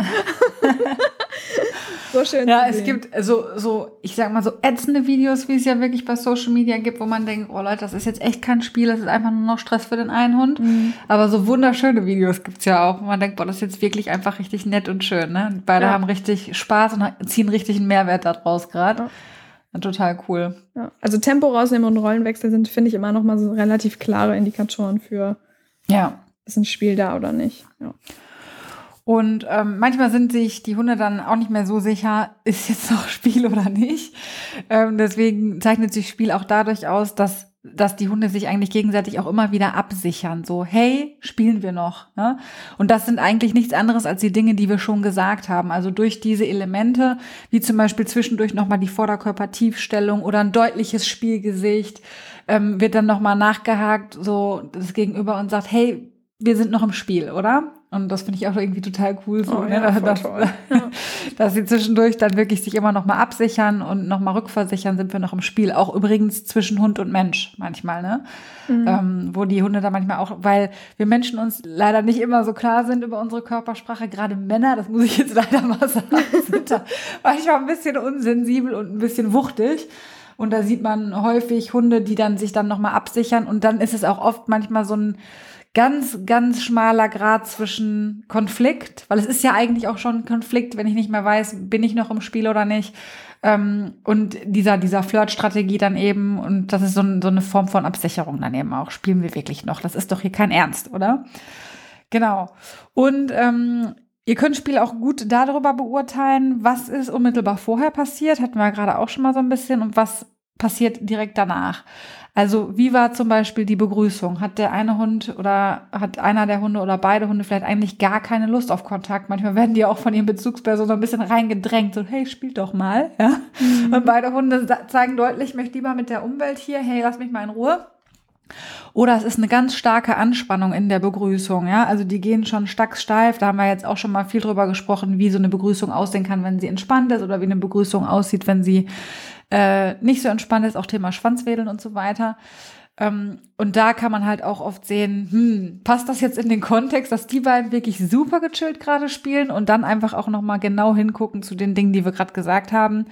so schön. Ja, es gibt so, so, ich sag mal, so ätzende Videos, wie es ja wirklich bei Social Media gibt, wo man denkt, oh Leute, das ist jetzt echt kein Spiel, das ist einfach nur noch Stress für den einen Hund. Mhm. Aber so wunderschöne Videos gibt's ja auch, wo man denkt, boah, das ist jetzt wirklich einfach richtig nett und schön. Ne? Beide ja. haben richtig Spaß und ziehen richtig einen Mehrwert daraus gerade. Ja. Total cool. Ja. Also Tempo rausnehmen und Rollenwechsel sind, finde ich, immer noch mal so relativ klare Indikatoren für, ja. ist ein Spiel da oder nicht. Ja. Und ähm, manchmal sind sich die Hunde dann auch nicht mehr so sicher, ist jetzt noch Spiel oder nicht. Ähm, deswegen zeichnet sich Spiel auch dadurch aus, dass dass die Hunde sich eigentlich gegenseitig auch immer wieder absichern. So, hey, spielen wir noch. Ne? Und das sind eigentlich nichts anderes als die Dinge, die wir schon gesagt haben. Also durch diese Elemente, wie zum Beispiel zwischendurch nochmal die Vorderkörpertiefstellung oder ein deutliches Spielgesicht, ähm, wird dann nochmal nachgehakt, so das Gegenüber und sagt, hey, wir sind noch im Spiel, oder? Und das finde ich auch irgendwie total cool, so, oh, ne? ja, dass, ja. dass sie zwischendurch dann wirklich sich immer noch mal absichern und noch mal rückversichern, sind wir noch im Spiel. Auch übrigens zwischen Hund und Mensch manchmal, ne? Mhm. Ähm, wo die Hunde da manchmal auch, weil wir Menschen uns leider nicht immer so klar sind über unsere Körpersprache, gerade Männer, das muss ich jetzt leider mal sagen, sind da manchmal ein bisschen unsensibel und ein bisschen wuchtig. Und da sieht man häufig Hunde, die dann sich dann noch mal absichern. Und dann ist es auch oft manchmal so ein ganz, ganz schmaler Grad zwischen Konflikt, weil es ist ja eigentlich auch schon Konflikt, wenn ich nicht mehr weiß, bin ich noch im Spiel oder nicht. Ähm, und dieser, dieser Flirtstrategie dann eben, und das ist so, so eine Form von Absicherung dann eben auch. Spielen wir wirklich noch? Das ist doch hier kein Ernst, oder? Genau. Und ähm, ihr könnt Spiel auch gut darüber beurteilen, was ist unmittelbar vorher passiert, hatten wir gerade auch schon mal so ein bisschen, und was passiert direkt danach. Also wie war zum Beispiel die Begrüßung? Hat der eine Hund oder hat einer der Hunde oder beide Hunde vielleicht eigentlich gar keine Lust auf Kontakt? Manchmal werden die auch von ihren Bezugspersonen so ein bisschen reingedrängt, so hey, spiel doch mal. Ja? Mhm. Und beide Hunde zeigen deutlich, ich möchte lieber mit der Umwelt hier, hey, lass mich mal in Ruhe. Oder es ist eine ganz starke Anspannung in der Begrüßung, ja. Also die gehen schon steif. Da haben wir jetzt auch schon mal viel drüber gesprochen, wie so eine Begrüßung aussehen kann, wenn sie entspannt ist oder wie eine Begrüßung aussieht, wenn sie äh, nicht so entspannt ist, auch Thema Schwanzwedeln und so weiter. Ähm, und da kann man halt auch oft sehen, hm, passt das jetzt in den Kontext, dass die beiden wirklich super gechillt gerade spielen und dann einfach auch nochmal genau hingucken zu den Dingen, die wir gerade gesagt haben.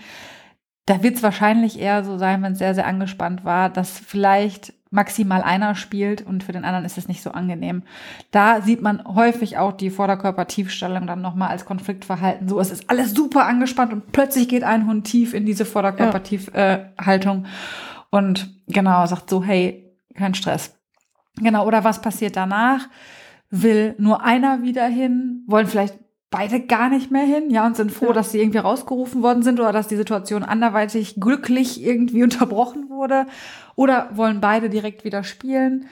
Da wird es wahrscheinlich eher so sein, wenn es sehr, sehr angespannt war, dass vielleicht maximal einer spielt und für den anderen ist es nicht so angenehm. Da sieht man häufig auch die Vorderkörpertiefstellung dann nochmal als Konfliktverhalten. So, es ist alles super angespannt und plötzlich geht ein Hund tief in diese Vorderkörpertiefhaltung äh, und genau sagt so, hey, kein Stress. Genau, oder was passiert danach? Will nur einer wieder hin? Wollen vielleicht beide gar nicht mehr hin, ja, und sind froh, ja. dass sie irgendwie rausgerufen worden sind oder dass die Situation anderweitig glücklich irgendwie unterbrochen wurde. Oder wollen beide direkt wieder spielen?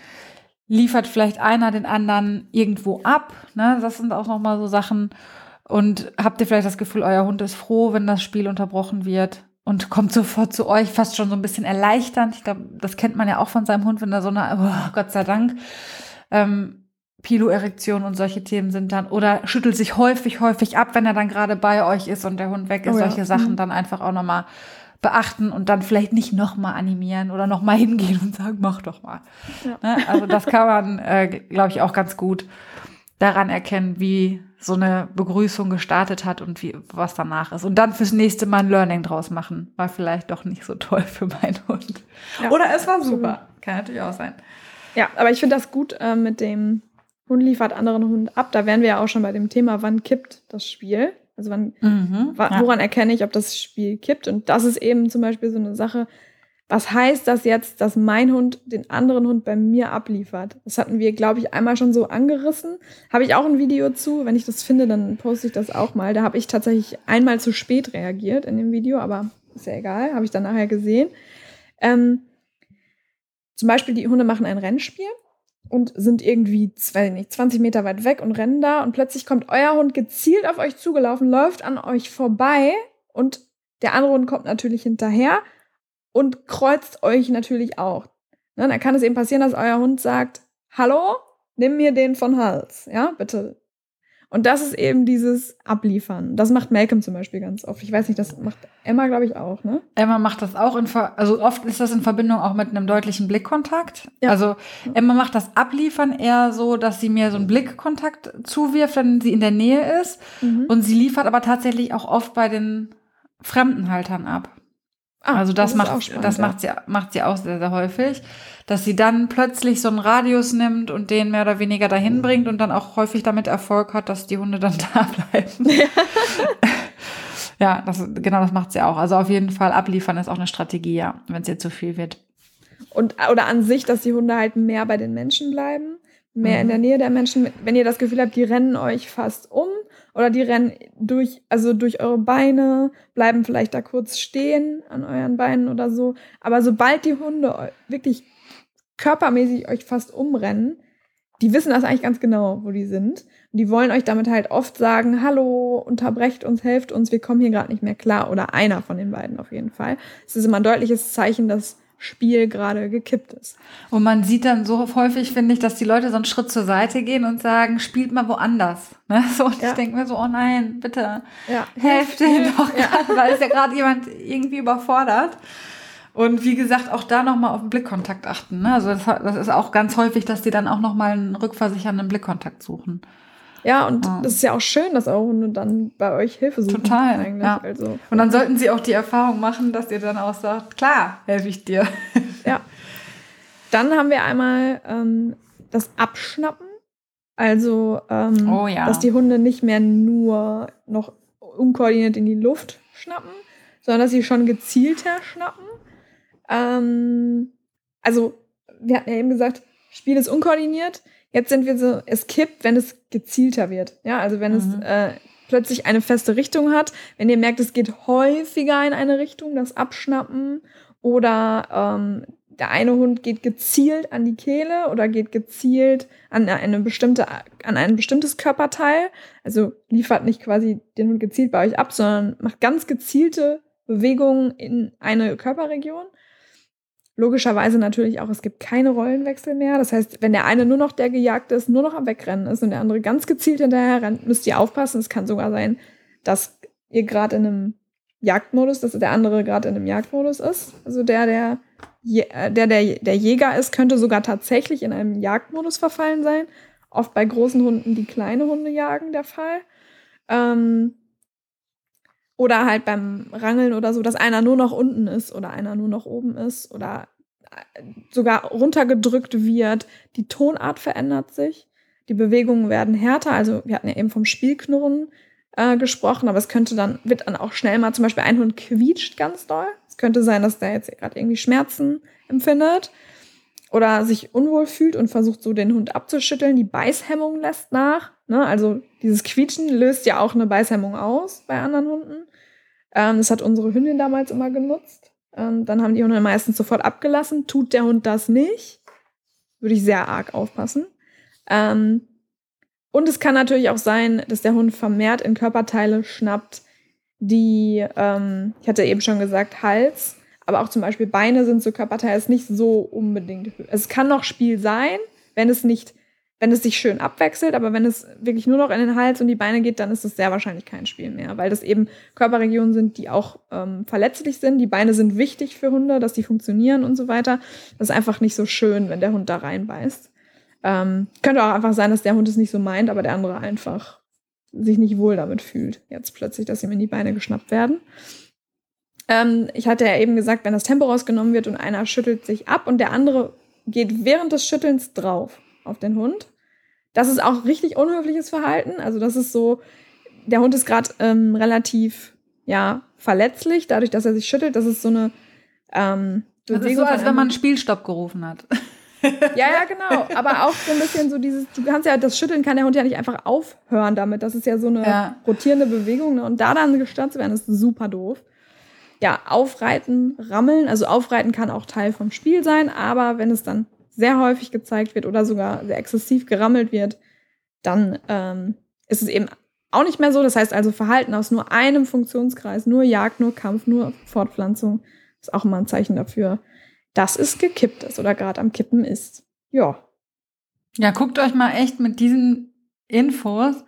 Liefert vielleicht einer den anderen irgendwo ab? Ne? Das sind auch nochmal so Sachen. Und habt ihr vielleicht das Gefühl, euer Hund ist froh, wenn das Spiel unterbrochen wird? Und kommt sofort zu euch, fast schon so ein bisschen erleichternd. Ich glaube, das kennt man ja auch von seinem Hund, wenn da so eine, oh, Gott sei Dank, ähm, Piloerektion und solche Themen sind dann oder schüttelt sich häufig, häufig ab, wenn er dann gerade bei euch ist und der Hund weg ist. Oh ja. Solche Sachen mhm. dann einfach auch nochmal beachten und dann vielleicht nicht nochmal animieren oder nochmal hingehen und sagen, mach doch mal. Ja. Ne? Also das kann man, äh, glaube ich, auch ganz gut daran erkennen, wie so eine Begrüßung gestartet hat und wie was danach ist. Und dann fürs nächste Mal ein Learning draus machen. War vielleicht doch nicht so toll für meinen Hund. Ja. Oder es war super. Kann natürlich auch sein. Ja, aber ich finde das gut äh, mit dem Hund liefert anderen Hund ab. Da wären wir ja auch schon bei dem Thema, wann kippt das Spiel. Also wann, mhm, woran ja. erkenne ich, ob das Spiel kippt? Und das ist eben zum Beispiel so eine Sache. Was heißt das jetzt, dass mein Hund den anderen Hund bei mir abliefert? Das hatten wir, glaube ich, einmal schon so angerissen. Habe ich auch ein Video zu. Wenn ich das finde, dann poste ich das auch mal. Da habe ich tatsächlich einmal zu spät reagiert in dem Video, aber ist ja egal. Habe ich dann nachher gesehen. Ähm, zum Beispiel, die Hunde machen ein Rennspiel und sind irgendwie, weiß nicht, 20 Meter weit weg und rennen da und plötzlich kommt euer Hund gezielt auf euch zugelaufen, läuft an euch vorbei und der andere Hund kommt natürlich hinterher und kreuzt euch natürlich auch. Ne, dann kann es eben passieren, dass euer Hund sagt, hallo, nimm mir den von Hals, ja, bitte und das ist eben dieses Abliefern. Das macht Malcolm zum Beispiel ganz oft. Ich weiß nicht, das macht Emma, glaube ich, auch, ne? Emma macht das auch in, Ver also oft ist das in Verbindung auch mit einem deutlichen Blickkontakt. Ja. Also Emma macht das Abliefern eher so, dass sie mir so einen Blickkontakt zuwirft, wenn sie in der Nähe ist. Mhm. Und sie liefert aber tatsächlich auch oft bei den Fremdenhaltern ab. Ah, also das, das macht, spannend, das ja. macht sie, macht sie auch sehr, sehr häufig, dass sie dann plötzlich so einen Radius nimmt und den mehr oder weniger dahin bringt und dann auch häufig damit Erfolg hat, dass die Hunde dann da bleiben. Ja, ja das, genau das macht sie auch. Also auf jeden Fall abliefern ist auch eine Strategie, ja, wenn es ihr zu viel wird. Und, oder an sich, dass die Hunde halt mehr bei den Menschen bleiben, mehr mhm. in der Nähe der Menschen. Wenn ihr das Gefühl habt, die rennen euch fast um, oder die rennen durch, also durch eure Beine, bleiben vielleicht da kurz stehen an euren Beinen oder so. Aber sobald die Hunde wirklich körpermäßig euch fast umrennen, die wissen das eigentlich ganz genau, wo die sind. Und die wollen euch damit halt oft sagen, hallo, unterbrecht uns, helft uns, wir kommen hier gerade nicht mehr klar. Oder einer von den beiden auf jeden Fall. Es ist immer ein deutliches Zeichen, dass Spiel gerade gekippt ist. Und man sieht dann so häufig, finde ich, dass die Leute so einen Schritt zur Seite gehen und sagen, spielt mal woanders. Ne? So, und ja. ich denke mir so, oh nein, bitte, ja. helft denen doch ja. grad, weil es ja gerade jemand irgendwie überfordert. Und wie gesagt, auch da nochmal auf den Blickkontakt achten. Ne? Also das, das, ist auch ganz häufig, dass die dann auch nochmal einen rückversichernden Blickkontakt suchen. Ja, und ja. das ist ja auch schön, dass eure Hunde dann bei euch Hilfe suchen. Total. Eigentlich. Ja. Also, und dann sollten sie auch die Erfahrung machen, dass ihr dann auch sagt, klar, helfe ich dir. Ja. Dann haben wir einmal ähm, das Abschnappen. Also, ähm, oh, ja. dass die Hunde nicht mehr nur noch unkoordiniert in die Luft schnappen, sondern dass sie schon gezielter schnappen. Ähm, also, wir hatten ja eben gesagt, Spiel ist unkoordiniert. Jetzt sind wir so, es kippt, wenn es gezielter wird. Ja, also wenn mhm. es äh, plötzlich eine feste Richtung hat, wenn ihr merkt, es geht häufiger in eine Richtung, das Abschnappen oder ähm, der eine Hund geht gezielt an die Kehle oder geht gezielt an eine bestimmte, an ein bestimmtes Körperteil. Also liefert nicht quasi den Hund gezielt bei euch ab, sondern macht ganz gezielte Bewegungen in eine Körperregion. Logischerweise natürlich auch, es gibt keine Rollenwechsel mehr. Das heißt, wenn der eine nur noch der gejagt ist, nur noch am Wegrennen ist und der andere ganz gezielt hinterher rennt, müsst ihr aufpassen. Es kann sogar sein, dass ihr gerade in einem Jagdmodus, dass der andere gerade in einem Jagdmodus ist. Also der, der, äh, der, der, der Jäger ist, könnte sogar tatsächlich in einem Jagdmodus verfallen sein. Oft bei großen Hunden, die kleine Hunde jagen, der Fall. Ähm, oder halt beim Rangeln oder so, dass einer nur noch unten ist oder einer nur noch oben ist oder äh, sogar runtergedrückt wird. Die Tonart verändert sich. Die Bewegungen werden härter. Also wir hatten ja eben vom Spielknurren äh, gesprochen, aber es könnte dann, wird dann auch schnell mal zum Beispiel ein Hund quietscht ganz doll. Es könnte sein, dass der jetzt gerade irgendwie Schmerzen empfindet oder sich unwohl fühlt und versucht so den Hund abzuschütteln. Die Beißhemmung lässt nach. Ne? Also dieses Quietschen löst ja auch eine Beißhemmung aus bei anderen Hunden. Ähm, das hat unsere Hündin damals immer genutzt. Ähm, dann haben die Hunde meistens sofort abgelassen. Tut der Hund das nicht, würde ich sehr arg aufpassen. Ähm, und es kann natürlich auch sein, dass der Hund vermehrt in Körperteile schnappt, die, ähm, ich hatte eben schon gesagt, Hals, aber auch zum Beispiel Beine sind so Körperteile, ist nicht so unbedingt. Es kann noch Spiel sein, wenn es nicht wenn es sich schön abwechselt, aber wenn es wirklich nur noch in den Hals und die Beine geht, dann ist es sehr wahrscheinlich kein Spiel mehr, weil das eben Körperregionen sind, die auch ähm, verletzlich sind. Die Beine sind wichtig für Hunde, dass die funktionieren und so weiter. Das ist einfach nicht so schön, wenn der Hund da reinbeißt. Ähm, könnte auch einfach sein, dass der Hund es nicht so meint, aber der andere einfach sich nicht wohl damit fühlt, jetzt plötzlich, dass ihm in die Beine geschnappt werden. Ähm, ich hatte ja eben gesagt, wenn das Tempo rausgenommen wird und einer schüttelt sich ab und der andere geht während des Schüttelns drauf auf den Hund, das ist auch richtig unhöfliches Verhalten. Also das ist so, der Hund ist gerade ähm, relativ ja verletzlich, dadurch, dass er sich schüttelt. Das ist so eine ähm, das ist so, als wenn man einen Spielstopp gerufen hat. ja, ja, genau. Aber auch so ein bisschen so dieses, du kannst ja, das Schütteln kann der Hund ja nicht einfach aufhören damit. Das ist ja so eine ja. rotierende Bewegung. Ne? Und da dann gestört zu werden, ist super doof. Ja, aufreiten, rammeln. Also aufreiten kann auch Teil vom Spiel sein, aber wenn es dann sehr häufig gezeigt wird oder sogar sehr exzessiv gerammelt wird, dann ähm, ist es eben auch nicht mehr so. Das heißt also Verhalten aus nur einem Funktionskreis, nur Jagd, nur Kampf, nur Fortpflanzung, ist auch immer ein Zeichen dafür, dass es gekippt ist oder gerade am Kippen ist. Ja. Ja, guckt euch mal echt mit diesen Infos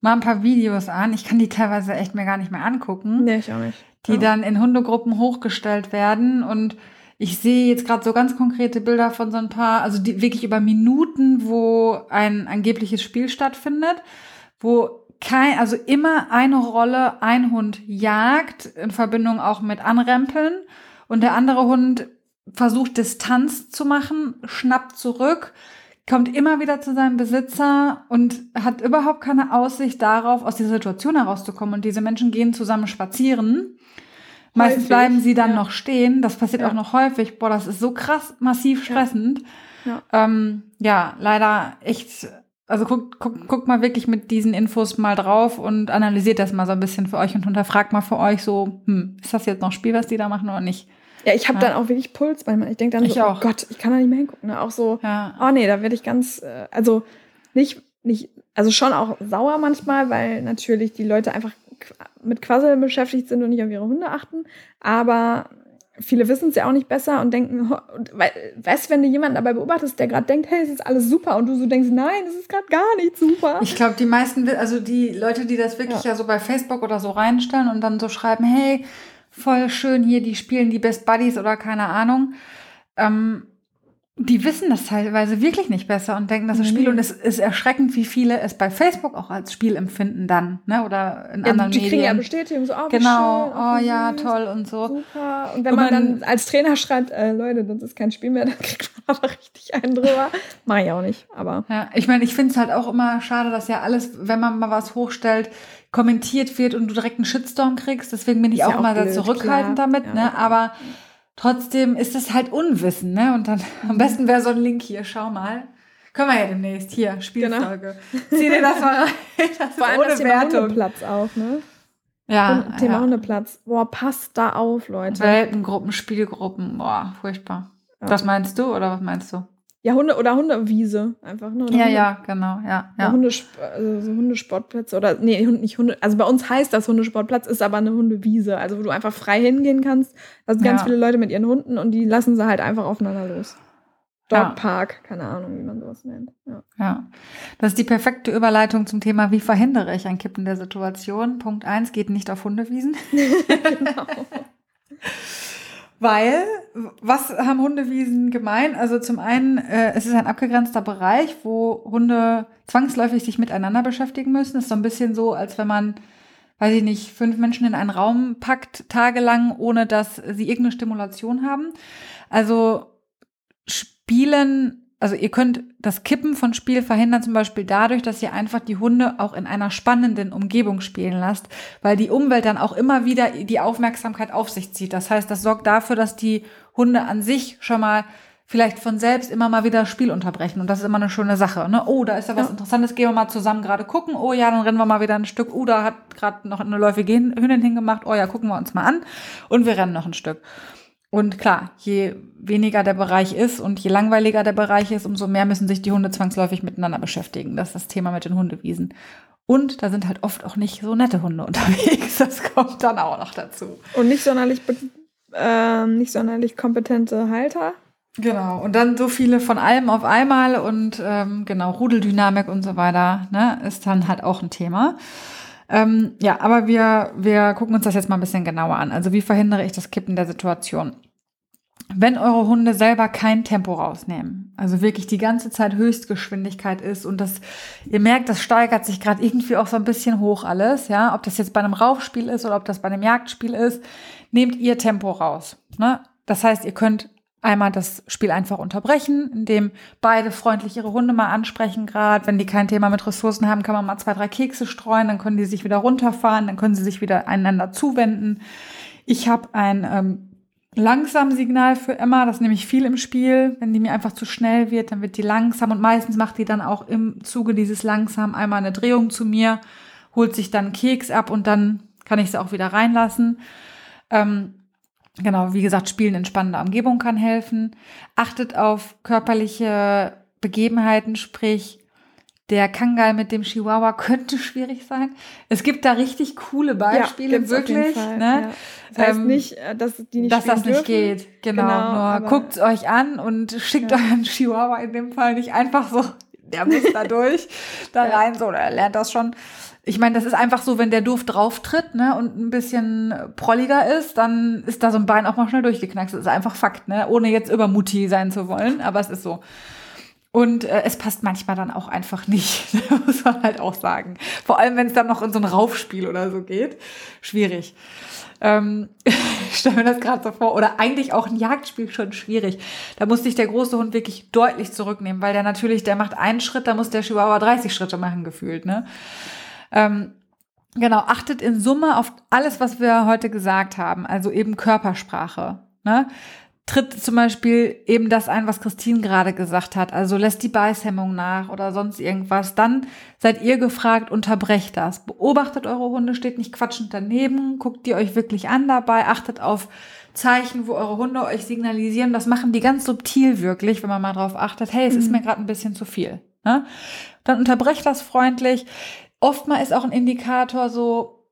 mal ein paar Videos an. Ich kann die teilweise echt mir gar nicht mehr angucken. Nee, ich auch nicht. Die ja. dann in Hundegruppen hochgestellt werden und ich sehe jetzt gerade so ganz konkrete Bilder von so ein paar, also die wirklich über Minuten, wo ein angebliches Spiel stattfindet, wo kein, also immer eine Rolle ein Hund jagt, in Verbindung auch mit Anrempeln, und der andere Hund versucht Distanz zu machen, schnappt zurück, kommt immer wieder zu seinem Besitzer und hat überhaupt keine Aussicht darauf, aus dieser Situation herauszukommen. Und diese Menschen gehen zusammen spazieren Meistens häufig, bleiben sie dann ja. noch stehen. Das passiert ja. auch noch häufig. Boah, das ist so krass massiv stressend. Ja, ja. Ähm, ja leider echt. Also guckt guck, guck mal wirklich mit diesen Infos mal drauf und analysiert das mal so ein bisschen für euch und hinterfragt mal für euch so, hm, ist das jetzt noch Spiel, was die da machen oder nicht? Ja, ich habe dann auch wirklich Puls manchmal. Ich denke dann ich so, oh auch. oh Gott, ich kann da nicht mehr hingucken. Ne? Auch so, oh nee, da werde ich ganz, äh, also nicht, nicht, also schon auch sauer manchmal, weil natürlich die Leute einfach mit Quasseln beschäftigt sind und nicht auf ihre Hunde achten. Aber viele wissen es ja auch nicht besser und denken, weißt du, wenn du jemanden dabei beobachtest, der gerade denkt, hey, es ist alles super und du so denkst, nein, es ist gerade gar nicht super. Ich glaube, die meisten, also die Leute, die das wirklich ja. ja so bei Facebook oder so reinstellen und dann so schreiben, hey, voll schön hier, die spielen die Best Buddies oder keine Ahnung. Ähm, die wissen das teilweise wirklich nicht besser und denken, das ist Spiel. Und es ist erschreckend, wie viele es bei Facebook auch als Spiel empfinden dann, ne? Oder in ja, anderen die Medien. Die kriegen ja Bestätigung, so, oh, genau, schön, oh, oh ja, toll und so. Super. Und wenn und man, dann als Trainer schreibt, äh, Leute, das ist kein Spiel mehr, dann kriegt man aber richtig einen drüber. Mach ich auch nicht, aber. Ja, ich meine, ich finde es halt auch immer schade, dass ja alles, wenn man mal was hochstellt, kommentiert wird und du direkt einen Shitstorm kriegst. Deswegen bin ich auch, auch immer sehr zurückhaltend damit, ja, ne? Aber Trotzdem ist es halt Unwissen, ne? Und dann am besten wäre so ein Link hier, schau mal. Können wir ja demnächst. Hier, Spielfolge. Genau. Zieh dir das mal rein. Das Vor allem ohne das Wertung. Hundeplatz auch, ne? Ja. Thema ja. Hundeplatz. Boah, passt da auf, Leute. Welpengruppen, Spielgruppen. Boah, furchtbar. Ja. Das meinst du oder was meinst du? Ja, Hunde oder Hundewiese einfach, ne? Oder ja, Hunde, ja, genau, ja. ja. Hundes, also so Hundesportplätze oder nee, nicht Hunde, also bei uns heißt das Hundesportplatz, ist aber eine Hundewiese, also wo du einfach frei hingehen kannst. Da sind ganz ja. viele Leute mit ihren Hunden und die lassen sie halt einfach aufeinander los. Dogpark, ja. keine Ahnung, wie man sowas nennt. Ja. ja. Das ist die perfekte Überleitung zum Thema, wie verhindere ich ein Kippen der Situation. Punkt eins geht nicht auf Hundewiesen. genau. Weil, was haben Hundewiesen gemein? Also zum einen, äh, es ist ein abgegrenzter Bereich, wo Hunde zwangsläufig sich miteinander beschäftigen müssen. Es ist so ein bisschen so, als wenn man, weiß ich nicht, fünf Menschen in einen Raum packt, tagelang, ohne dass sie irgendeine Stimulation haben. Also Spielen also ihr könnt das Kippen von Spiel verhindern, zum Beispiel dadurch, dass ihr einfach die Hunde auch in einer spannenden Umgebung spielen lasst, weil die Umwelt dann auch immer wieder die Aufmerksamkeit auf sich zieht. Das heißt, das sorgt dafür, dass die Hunde an sich schon mal vielleicht von selbst immer mal wieder Spiel unterbrechen. Und das ist immer eine schöne Sache. Ne? Oh, da ist ja was ja. Interessantes, gehen wir mal zusammen gerade gucken. Oh ja, dann rennen wir mal wieder ein Stück. Oh, da hat gerade noch eine läufige Hündin hingemacht. Oh ja, gucken wir uns mal an. Und wir rennen noch ein Stück. Und klar, je weniger der Bereich ist und je langweiliger der Bereich ist, umso mehr müssen sich die Hunde zwangsläufig miteinander beschäftigen. Das ist das Thema mit den Hundewiesen. Und da sind halt oft auch nicht so nette Hunde unterwegs. Das kommt dann auch noch dazu. Und nicht sonderlich, äh, nicht sonderlich kompetente Halter. Genau, und dann so viele von allem auf einmal und ähm, genau, Rudeldynamik und so weiter, ne, ist dann halt auch ein Thema. Ähm, ja, aber wir, wir gucken uns das jetzt mal ein bisschen genauer an. Also wie verhindere ich das Kippen der Situation? Wenn eure Hunde selber kein Tempo rausnehmen, also wirklich die ganze Zeit Höchstgeschwindigkeit ist und das, ihr merkt, das steigert sich gerade irgendwie auch so ein bisschen hoch alles, ja, ob das jetzt bei einem Raufspiel ist oder ob das bei einem Jagdspiel ist, nehmt ihr Tempo raus. Ne? Das heißt, ihr könnt einmal das Spiel einfach unterbrechen, indem beide freundlich ihre Hunde mal ansprechen gerade. Wenn die kein Thema mit Ressourcen haben, kann man mal zwei, drei Kekse streuen, dann können die sich wieder runterfahren, dann können sie sich wieder einander zuwenden. Ich habe ein ähm, langsames Signal für Emma, das nehme ich viel im Spiel. Wenn die mir einfach zu schnell wird, dann wird die langsam und meistens macht die dann auch im Zuge dieses langsam einmal eine Drehung zu mir, holt sich dann Keks ab und dann kann ich sie auch wieder reinlassen. Ähm, Genau, wie gesagt, Spielen in spannender Umgebung kann helfen. Achtet auf körperliche Begebenheiten, sprich, der Kangal mit dem Chihuahua könnte schwierig sein. Es gibt da richtig coole Beispiele, ja, wirklich. Ne? Ja. Das heißt ähm, nicht, äh, dass die nicht Dass das nicht dürfen. geht, genau. genau nur guckt euch an und schickt ja. euren Chihuahua in dem Fall nicht einfach so, der muss da durch, da rein, so, oder er lernt das schon ich meine, das ist einfach so, wenn der doof drauf tritt ne, und ein bisschen prolliger ist, dann ist da so ein Bein auch mal schnell durchgeknackst. Das ist einfach Fakt, ne? ohne jetzt übermutig sein zu wollen, aber es ist so. Und äh, es passt manchmal dann auch einfach nicht, muss man halt auch sagen. Vor allem, wenn es dann noch in so ein Raufspiel oder so geht. Schwierig. Ähm, ich stelle mir das gerade so vor. Oder eigentlich auch ein Jagdspiel schon schwierig. Da muss sich der große Hund wirklich deutlich zurücknehmen, weil der natürlich, der macht einen Schritt, da muss der Chihuahua 30 Schritte machen, gefühlt. Ne? Ähm, genau, achtet in Summe auf alles, was wir heute gesagt haben, also eben Körpersprache. Ne? Tritt zum Beispiel eben das ein, was Christine gerade gesagt hat, also lässt die Beißhemmung nach oder sonst irgendwas, dann seid ihr gefragt, unterbrecht das. Beobachtet eure Hunde, steht nicht quatschend daneben, guckt die euch wirklich an dabei, achtet auf Zeichen, wo eure Hunde euch signalisieren. Das machen die ganz subtil wirklich, wenn man mal drauf achtet, hey, es mhm. ist mir gerade ein bisschen zu viel. Ne? Dann unterbrecht das freundlich. Oftmal ist auch ein Indikator so,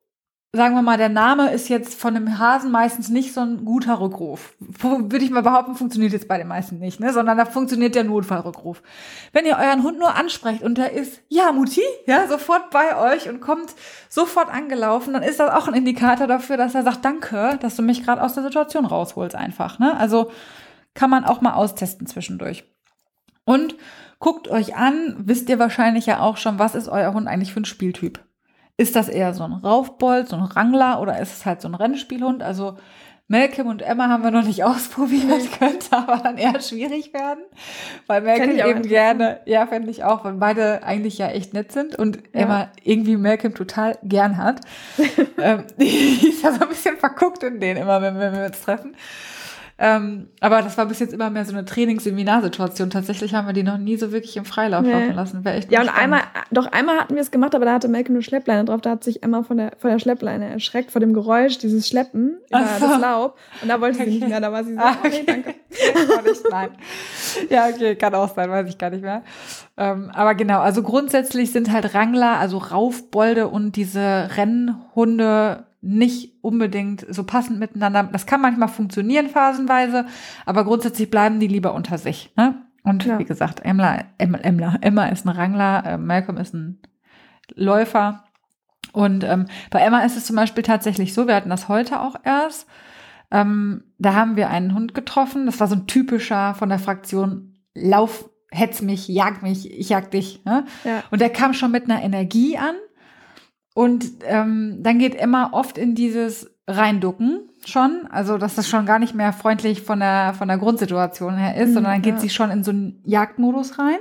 sagen wir mal, der Name ist jetzt von einem Hasen meistens nicht so ein guter Rückruf. Würde ich mal behaupten, funktioniert jetzt bei den meisten nicht, ne? sondern da funktioniert der Notfallrückruf. Wenn ihr euren Hund nur ansprecht und der ist, ja, Mutti, ja, sofort bei euch und kommt sofort angelaufen, dann ist das auch ein Indikator dafür, dass er sagt, danke, dass du mich gerade aus der Situation rausholst einfach. Ne? Also kann man auch mal austesten zwischendurch. Und Guckt euch an, wisst ihr wahrscheinlich ja auch schon, was ist euer Hund eigentlich für ein Spieltyp? Ist das eher so ein Raufbold, so ein Rangler oder ist es halt so ein Rennspielhund? Also Malcolm und Emma haben wir noch nicht ausprobiert, könnte aber dann eher schwierig werden, weil Malcolm eben gerne, ja, fände ich auch, weil beide eigentlich ja echt nett sind und ja. Emma irgendwie Malcolm total gern hat. ähm, die ist ja so ein bisschen verguckt in denen immer, wenn wir uns treffen. Ähm, aber das war bis jetzt immer mehr so eine Trainings-Seminarsituation. Tatsächlich haben wir die noch nie so wirklich im Freilauf nee. laufen lassen. Wäre echt ja, und einmal, doch einmal hatten wir es gemacht, aber da hatte Malcolm eine Schleppleine drauf. Da hat sich Emma von der, von der Schleppleine erschreckt, vor dem Geräusch, dieses Schleppen über so. das Laub. Und da wollte okay. sie nicht mehr. Da war sie so, ah, okay. oh, nee, danke. nicht, nein. Ja, okay, kann auch sein, weiß ich gar nicht mehr. Ähm, aber genau, also grundsätzlich sind halt Rangler, also Raufbolde und diese Rennhunde nicht unbedingt so passend miteinander. Das kann manchmal funktionieren phasenweise, aber grundsätzlich bleiben die lieber unter sich. Ne? Und ja. wie gesagt, Emma, Emma, Emma, Emma ist ein Rangler, äh, Malcolm ist ein Läufer. Und ähm, bei Emma ist es zum Beispiel tatsächlich so, wir hatten das heute auch erst. Ähm, da haben wir einen Hund getroffen. Das war so ein typischer von der Fraktion Lauf, hetz mich, jag mich, ich jag dich. Ne? Ja. Und der kam schon mit einer Energie an. Und ähm, dann geht Emma oft in dieses Reinducken schon, also dass das schon gar nicht mehr freundlich von der von der Grundsituation her ist, mhm, sondern dann geht ja. sie schon in so einen Jagdmodus rein.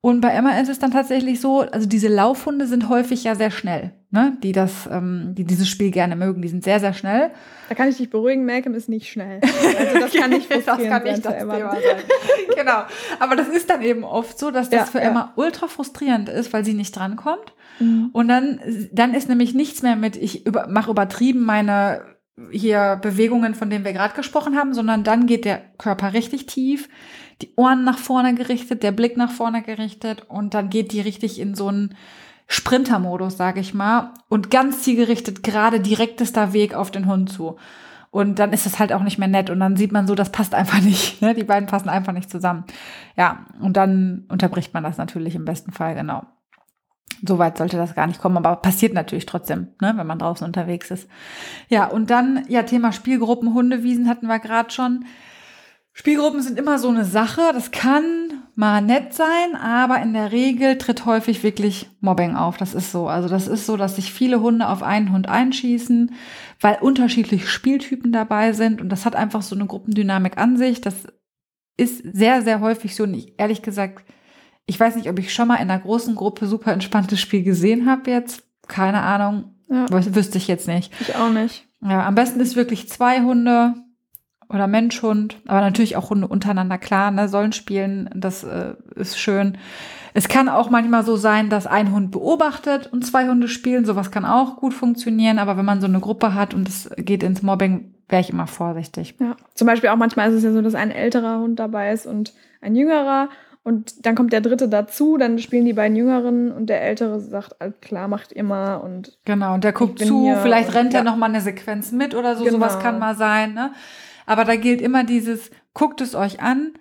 Und bei Emma ist es dann tatsächlich so, also diese Laufhunde sind häufig ja sehr schnell, ne? Die das, ähm, die dieses Spiel gerne mögen, die sind sehr, sehr schnell. Da kann ich dich beruhigen, Malcolm ist nicht schnell. Also das kann nicht das kann nicht das Emma. Thema sein. genau. Aber das ist dann eben oft so, dass das ja, für ja. Emma ultra frustrierend ist, weil sie nicht drankommt. Mhm. Und dann, dann ist nämlich nichts mehr mit, ich über, mache übertrieben meine hier Bewegungen, von denen wir gerade gesprochen haben, sondern dann geht der Körper richtig tief, die Ohren nach vorne gerichtet, der Blick nach vorne gerichtet und dann geht die richtig in so einen Sprintermodus, sage ich mal, und ganz zielgerichtet gerade direktester Weg auf den Hund zu. Und dann ist es halt auch nicht mehr nett. Und dann sieht man so, das passt einfach nicht. Ne? Die beiden passen einfach nicht zusammen. Ja, und dann unterbricht man das natürlich im besten Fall, genau. So weit sollte das gar nicht kommen, aber passiert natürlich trotzdem, ne, wenn man draußen unterwegs ist. Ja, und dann, ja, Thema Spielgruppen, Hundewiesen hatten wir gerade schon. Spielgruppen sind immer so eine Sache. Das kann mal nett sein, aber in der Regel tritt häufig wirklich Mobbing auf. Das ist so. Also das ist so, dass sich viele Hunde auf einen Hund einschießen, weil unterschiedliche Spieltypen dabei sind. Und das hat einfach so eine Gruppendynamik an sich. Das ist sehr, sehr häufig so. Und ich, ehrlich gesagt, ich weiß nicht, ob ich schon mal in einer großen Gruppe super entspanntes Spiel gesehen habe jetzt. Keine Ahnung. Ja. Wüsste ich jetzt nicht. Ich auch nicht. Ja, am besten ist wirklich zwei Hunde oder Mensch, Hund, aber natürlich auch Hunde untereinander, klar, ne, sollen spielen, das äh, ist schön. Es kann auch manchmal so sein, dass ein Hund beobachtet und zwei Hunde spielen, sowas kann auch gut funktionieren, aber wenn man so eine Gruppe hat und es geht ins Mobbing, wäre ich immer vorsichtig. Ja, zum Beispiel auch manchmal ist es ja so, dass ein älterer Hund dabei ist und ein jüngerer und dann kommt der dritte dazu, dann spielen die beiden Jüngeren und der Ältere sagt, klar, macht mal und. Genau, und der guckt zu, vielleicht rennt ja. er noch mal eine Sequenz mit oder so, genau. sowas kann mal sein, ne? Aber da gilt immer dieses, guckt es euch an.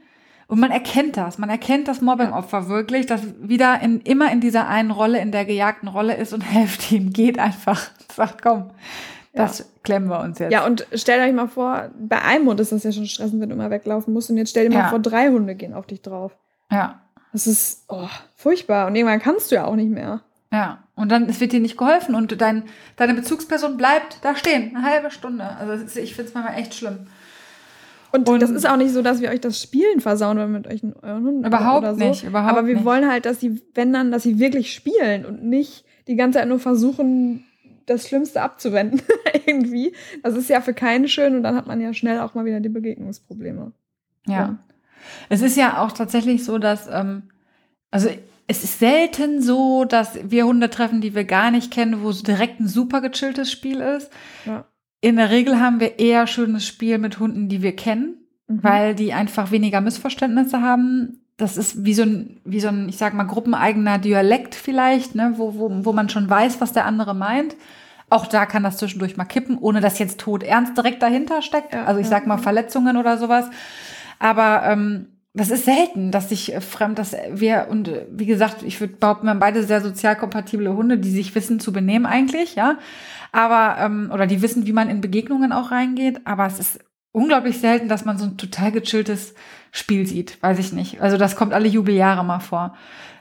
Und man erkennt das. Man erkennt das Mobbingopfer wirklich, das wieder in, immer in dieser einen Rolle, in der gejagten Rolle ist und helft ihm, geht einfach. Sagt, komm, das ja. klemmen wir uns jetzt. Ja, und stellt euch mal vor, bei einem Hund ist das ja schon stressend, wenn du immer weglaufen musst. Und jetzt stell dir mal ja. vor, drei Hunde gehen auf dich drauf. Ja. Das ist oh, furchtbar. Und irgendwann kannst du ja auch nicht mehr. Ja, und dann es wird dir nicht geholfen und dein, deine Bezugsperson bleibt da stehen, eine halbe Stunde. Also ich finde es manchmal echt schlimm. Und, und, das ist auch nicht so, dass wir euch das Spielen versauen wenn mit euch euren Hunden überhaupt oder so. nicht, überhaupt Aber wir nicht. wollen halt, dass sie, wenn dann, dass sie wirklich spielen und nicht die ganze Zeit nur versuchen, das Schlimmste abzuwenden irgendwie. Das ist ja für keinen schön und dann hat man ja schnell auch mal wieder die Begegnungsprobleme. Ja. ja. Es ist ja auch tatsächlich so, dass, ähm, also es ist selten so, dass wir Hunde treffen, die wir gar nicht kennen, wo es direkt ein super gechilltes Spiel ist. Ja in der Regel haben wir eher schönes Spiel mit Hunden, die wir kennen, mhm. weil die einfach weniger Missverständnisse haben. Das ist wie so ein, wie so ein, ich sag mal, gruppeneigener Dialekt vielleicht, ne, wo, wo, wo man schon weiß, was der andere meint. Auch da kann das zwischendurch mal kippen, ohne dass jetzt tot ernst direkt dahinter steckt. Also ich sag mal Verletzungen oder sowas. Aber ähm, das ist selten, dass sich äh, fremd, dass wir, und äh, wie gesagt, ich würde behaupten, wir haben beide sehr sozial kompatible Hunde, die sich wissen zu benehmen eigentlich, ja. Aber, ähm, oder die wissen, wie man in Begegnungen auch reingeht, aber es ist unglaublich selten, dass man so ein total gechilltes Spiel sieht. Weiß ich nicht. Also das kommt alle Jubeljahre mal vor.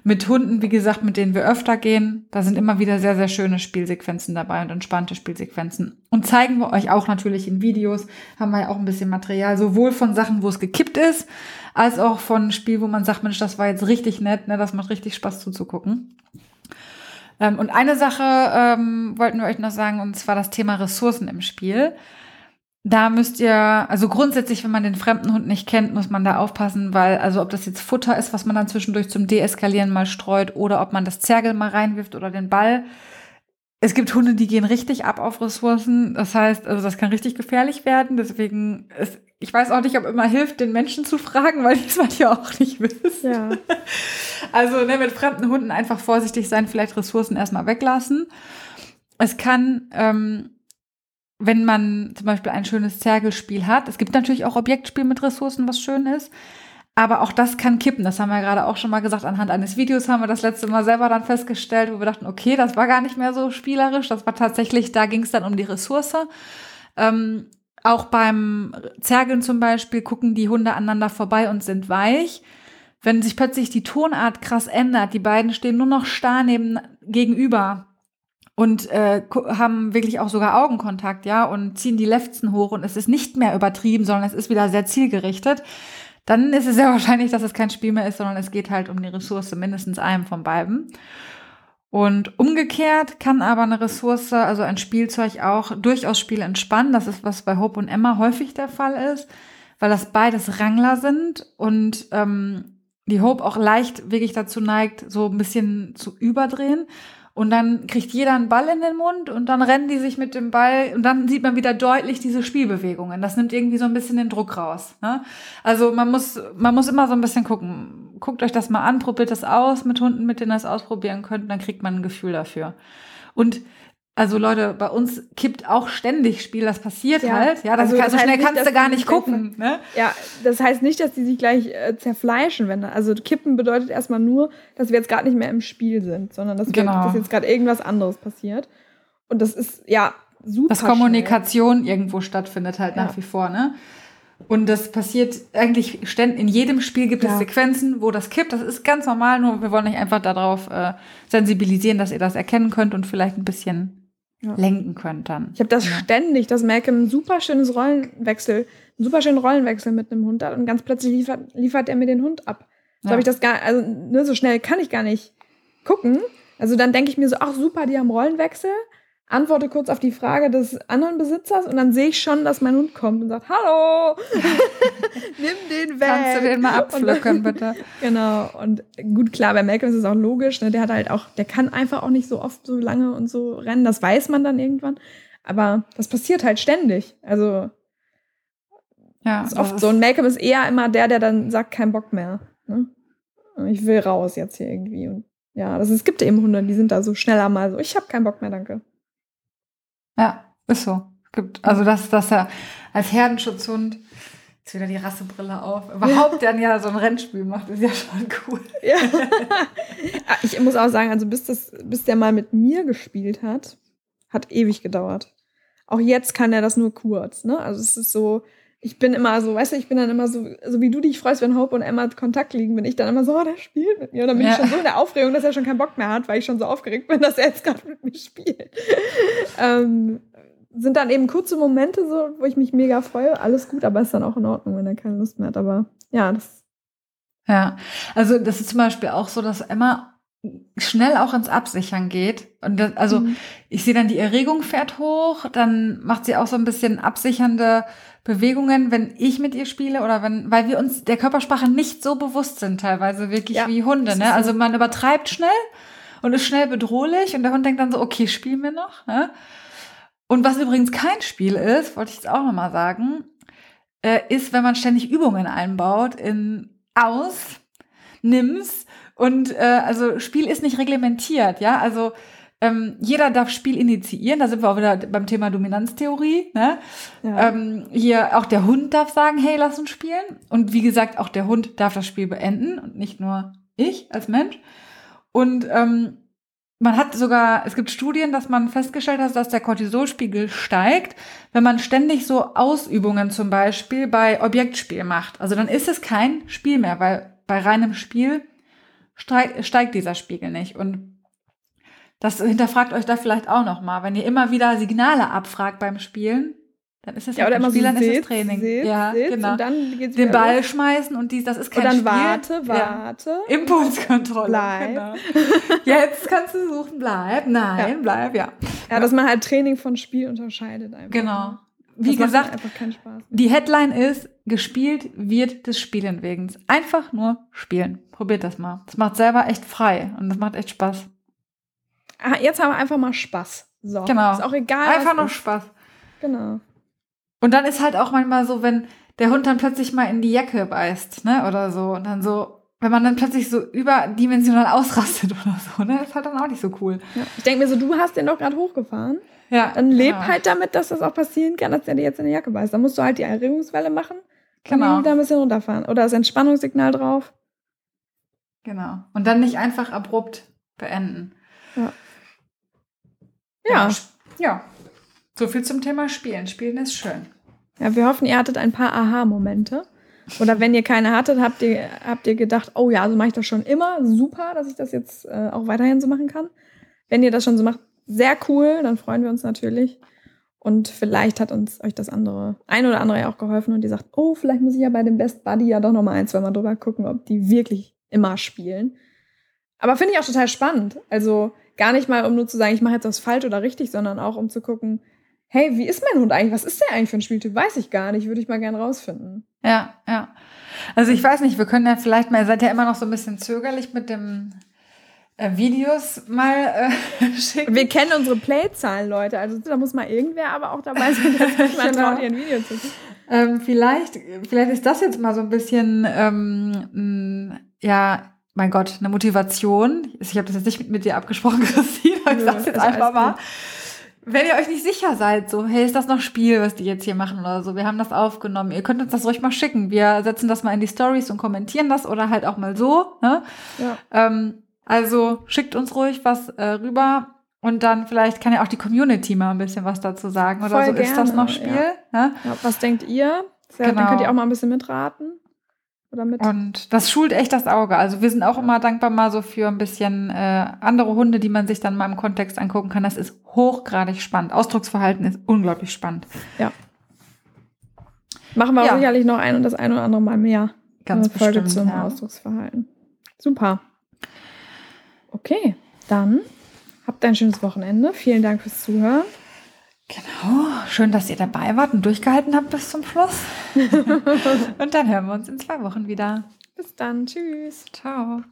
Mit Hunden, wie gesagt, mit denen wir öfter gehen, da sind immer wieder sehr, sehr schöne Spielsequenzen dabei und entspannte Spielsequenzen. Und zeigen wir euch auch natürlich in Videos, haben wir ja auch ein bisschen Material, sowohl von Sachen, wo es gekippt ist, als auch von Spiel, wo man sagt, Mensch, das war jetzt richtig nett, ne, das macht richtig Spaß zuzugucken. Ähm, und eine Sache ähm, wollten wir euch noch sagen, und zwar das Thema Ressourcen im Spiel. Da müsst ihr, also grundsätzlich, wenn man den fremden Hund nicht kennt, muss man da aufpassen, weil, also ob das jetzt Futter ist, was man dann zwischendurch zum Deeskalieren mal streut, oder ob man das Zergel mal reinwirft oder den Ball. Es gibt Hunde, die gehen richtig ab auf Ressourcen. Das heißt, also das kann richtig gefährlich werden. Deswegen ist ich weiß auch nicht, ob immer hilft, den Menschen zu fragen, weil die es manchmal auch nicht wissen. Ja. Also ne, mit fremden Hunden einfach vorsichtig sein, vielleicht Ressourcen erstmal weglassen. Es kann, ähm, wenn man zum Beispiel ein schönes Zergelspiel hat, es gibt natürlich auch Objektspiel mit Ressourcen, was schön ist. Aber auch das kann kippen. Das haben wir gerade auch schon mal gesagt. Anhand eines Videos haben wir das letzte Mal selber dann festgestellt, wo wir dachten, okay, das war gar nicht mehr so spielerisch. Das war tatsächlich, da ging es dann um die Ressource. Ähm, auch beim Zergeln zum Beispiel gucken die Hunde aneinander vorbei und sind weich. Wenn sich plötzlich die Tonart krass ändert, die beiden stehen nur noch starr neben gegenüber und äh, haben wirklich auch sogar Augenkontakt, ja, und ziehen die Lefzen hoch und es ist nicht mehr übertrieben, sondern es ist wieder sehr zielgerichtet, dann ist es sehr wahrscheinlich, dass es kein Spiel mehr ist, sondern es geht halt um die Ressource mindestens einem von beiden. Und umgekehrt kann aber eine Ressource, also ein Spielzeug auch durchaus Spiel entspannen. Das ist, was bei Hope und Emma häufig der Fall ist, weil das beides Rangler sind und ähm, die Hope auch leicht wirklich dazu neigt, so ein bisschen zu überdrehen. Und dann kriegt jeder einen Ball in den Mund und dann rennen die sich mit dem Ball und dann sieht man wieder deutlich diese Spielbewegungen. Das nimmt irgendwie so ein bisschen den Druck raus. Ne? Also man muss, man muss immer so ein bisschen gucken. Guckt euch das mal an, probiert das aus mit Hunden, mit denen ihr es ausprobieren könnt, dann kriegt man ein Gefühl dafür. Und also Leute, bei uns kippt auch ständig Spiel, das passiert ja. halt. Ja, das, also, das so schnell nicht, kannst du gar nicht gucken. Ne? Ja, das heißt nicht, dass die sich gleich äh, zerfleischen, wenn also kippen bedeutet erstmal nur, dass wir jetzt gerade nicht mehr im Spiel sind, sondern dass, genau. wir, dass jetzt gerade irgendwas anderes passiert. Und das ist ja super. Dass Kommunikation schnell. irgendwo stattfindet halt ja. nach wie vor, ne? Und das passiert eigentlich ständig, in jedem Spiel gibt ja. es Sequenzen, wo das kippt. Das ist ganz normal, nur wir wollen euch einfach darauf äh, sensibilisieren, dass ihr das erkennen könnt und vielleicht ein bisschen ja. lenken könnt dann. Ich habe das ja. ständig, dass Malcolm ein super schönes Rollenwechsel, einen super schönen Rollenwechsel mit einem Hund hat und ganz plötzlich liefert, liefert er mir den Hund ab. So ja. habe ich das gar, also ne, so schnell kann ich gar nicht gucken. Also dann denke ich mir so, ach super, die haben Rollenwechsel antworte kurz auf die Frage des anderen Besitzers und dann sehe ich schon, dass mein Hund kommt und sagt, hallo, nimm den weg. Kannst du den mal abpflücken, bitte? genau. Und gut, klar, bei Malcolm ist es auch logisch, ne? der hat halt auch, der kann einfach auch nicht so oft so lange und so rennen, das weiß man dann irgendwann. Aber das passiert halt ständig. Also, ja, ist oft so. Und Malcolm ist eher immer der, der dann sagt, kein Bock mehr. Ne? Ich will raus jetzt hier irgendwie. Und ja, das, es gibt eben Hunde, die sind da so schneller mal so, ich habe keinen Bock mehr, danke. Ja, ist so. Gibt, also, dass, dass er als Herdenschutzhund jetzt wieder die Rassebrille auf. Überhaupt dann ja so ein Rennspiel macht, ist ja schon cool. Ja. ich muss auch sagen, also bis, das, bis der mal mit mir gespielt hat, hat ewig gedauert. Auch jetzt kann er das nur kurz, ne? Also es ist so, ich bin immer so, weißt du, ich bin dann immer so, so wie du dich freust, wenn Hope und Emma Kontakt liegen, bin ich dann immer so, oh, der spielt mit mir. Und dann bin ja. ich schon so in der Aufregung, dass er schon keinen Bock mehr hat, weil ich schon so aufgeregt bin, dass er jetzt gerade mit mir spielt. ähm, sind dann eben kurze Momente so, wo ich mich mega freue. Alles gut, aber ist dann auch in Ordnung, wenn er keine Lust mehr hat. Aber ja, das. Ja, also das ist zum Beispiel auch so, dass Emma schnell auch ins Absichern geht. Und das, also mhm. ich sehe dann, die Erregung fährt hoch, dann macht sie auch so ein bisschen absichernde Bewegungen, wenn ich mit ihr spiele oder wenn, weil wir uns der Körpersprache nicht so bewusst sind, teilweise wirklich ja, wie Hunde. Ne? Also man übertreibt schnell und ist schnell bedrohlich und der Hund denkt dann so, okay, spielen wir noch. Ne? Und was übrigens kein Spiel ist, wollte ich jetzt auch nochmal sagen, äh, ist, wenn man ständig Übungen einbaut in aus, nimm's und äh, also Spiel ist nicht reglementiert, ja, also ähm, jeder darf Spiel initiieren, da sind wir auch wieder beim Thema Dominanztheorie. Ne? Ja. Ähm, hier auch der Hund darf sagen, hey, lass uns spielen. Und wie gesagt, auch der Hund darf das Spiel beenden und nicht nur ich als Mensch. Und ähm, man hat sogar, es gibt Studien, dass man festgestellt hat, dass der Cortisolspiegel steigt, wenn man ständig so Ausübungen zum Beispiel bei Objektspiel macht. Also dann ist es kein Spiel mehr, weil bei reinem Spiel steigt dieser Spiegel nicht. Und das hinterfragt euch da vielleicht auch noch mal, wenn ihr immer wieder Signale abfragt beim Spielen, dann ist es ja, oder immer Spiel, so dann ist es Training. Seht, ja, seht, genau. Und dann geht's Den Ball los. schmeißen und dies, das ist kein und dann Spiel. warte, warte. Ja. Impulskontrolle. Bleib. Genau. Jetzt kannst du suchen, bleib, nein, ja. bleib, ja. Ja, dass man halt Training von Spiel unterscheidet einfach. Genau. Wie das gesagt, die Headline ist, gespielt wird des Spielen wegen. Einfach nur spielen. Probiert das mal. Das macht selber echt frei und das macht echt Spaß. Ah, jetzt haben wir einfach mal Spaß. So. Genau. Ist auch egal. Einfach nur Spaß. Genau. Und dann ist halt auch manchmal so, wenn der Hund dann plötzlich mal in die Jacke beißt, ne, oder so, und dann so, wenn man dann plötzlich so überdimensional ausrastet oder so, ne, ist halt dann auch nicht so cool. Ja. Ich denke mir so, du hast den doch gerade hochgefahren. Ja. Dann leb genau. halt damit, dass das auch passieren kann, dass der dir jetzt in die Jacke beißt. Dann musst du halt die Erregungswelle machen, kann genau. da ein bisschen runterfahren. Oder das Entspannungssignal drauf. Genau. Und dann nicht einfach abrupt beenden. Ja. Ja. Ja. So viel zum Thema Spielen. Spielen ist schön. Ja, wir hoffen, ihr hattet ein paar Aha-Momente. Oder wenn ihr keine hattet, habt ihr, habt ihr gedacht, oh ja, so mache ich das schon immer. Super, dass ich das jetzt äh, auch weiterhin so machen kann. Wenn ihr das schon so macht, sehr cool, dann freuen wir uns natürlich. Und vielleicht hat uns euch das andere, ein oder andere ja auch geholfen und die sagt, oh, vielleicht muss ich ja bei dem Best Buddy ja doch noch mal ein, zwei Mal drüber gucken, ob die wirklich immer spielen. Aber finde ich auch total spannend. Also gar nicht mal, um nur zu sagen, ich mache jetzt was falsch oder richtig, sondern auch um zu gucken, hey, wie ist mein Hund eigentlich? Was ist der eigentlich für ein Spieltyp? Weiß ich gar nicht, würde ich mal gern rausfinden. Ja, ja. Also ich weiß nicht, wir können ja vielleicht mal, ihr seid ja immer noch so ein bisschen zögerlich mit dem Videos mal äh, schicken. Wir kennen unsere Playzahlen, Leute. Also da muss mal irgendwer aber auch dabei sein, dass sich mal genau. traut, ihr ein Video zu sehen. Ähm, vielleicht, vielleicht ist das jetzt mal so ein bisschen, ähm, ja, mein Gott, eine Motivation. Ich habe das jetzt nicht mit, mit dir abgesprochen, Christine, ich sag's jetzt einfach mal. wenn ihr euch nicht sicher seid, so, hey, ist das noch Spiel, was die jetzt hier machen oder so, wir haben das aufgenommen, ihr könnt uns das ruhig mal schicken. Wir setzen das mal in die Stories und kommentieren das oder halt auch mal so. Ne? Ja. Ähm, also schickt uns ruhig was äh, rüber. Und dann vielleicht kann ja auch die Community mal ein bisschen was dazu sagen oder Voll so. Gerne, ist das noch Spiel? Ja. Ja, was denkt ihr? Sehr, genau. Dann könnt ihr auch mal ein bisschen mitraten. Oder mit. Und das schult echt das Auge. Also wir sind auch immer dankbar mal so für ein bisschen äh, andere Hunde, die man sich dann mal im Kontext angucken kann. Das ist hochgradig spannend. Ausdrucksverhalten ist unglaublich spannend. Ja. Machen wir sicherlich noch ein und das ein oder andere Mal mehr. Ganz Folge bestimmt, zum. Ausdrucksverhalten. Super. Okay, dann habt ein schönes Wochenende. Vielen Dank fürs Zuhören. Genau, schön, dass ihr dabei wart und durchgehalten habt bis zum Schluss. und dann hören wir uns in zwei Wochen wieder. Bis dann, tschüss. Ciao.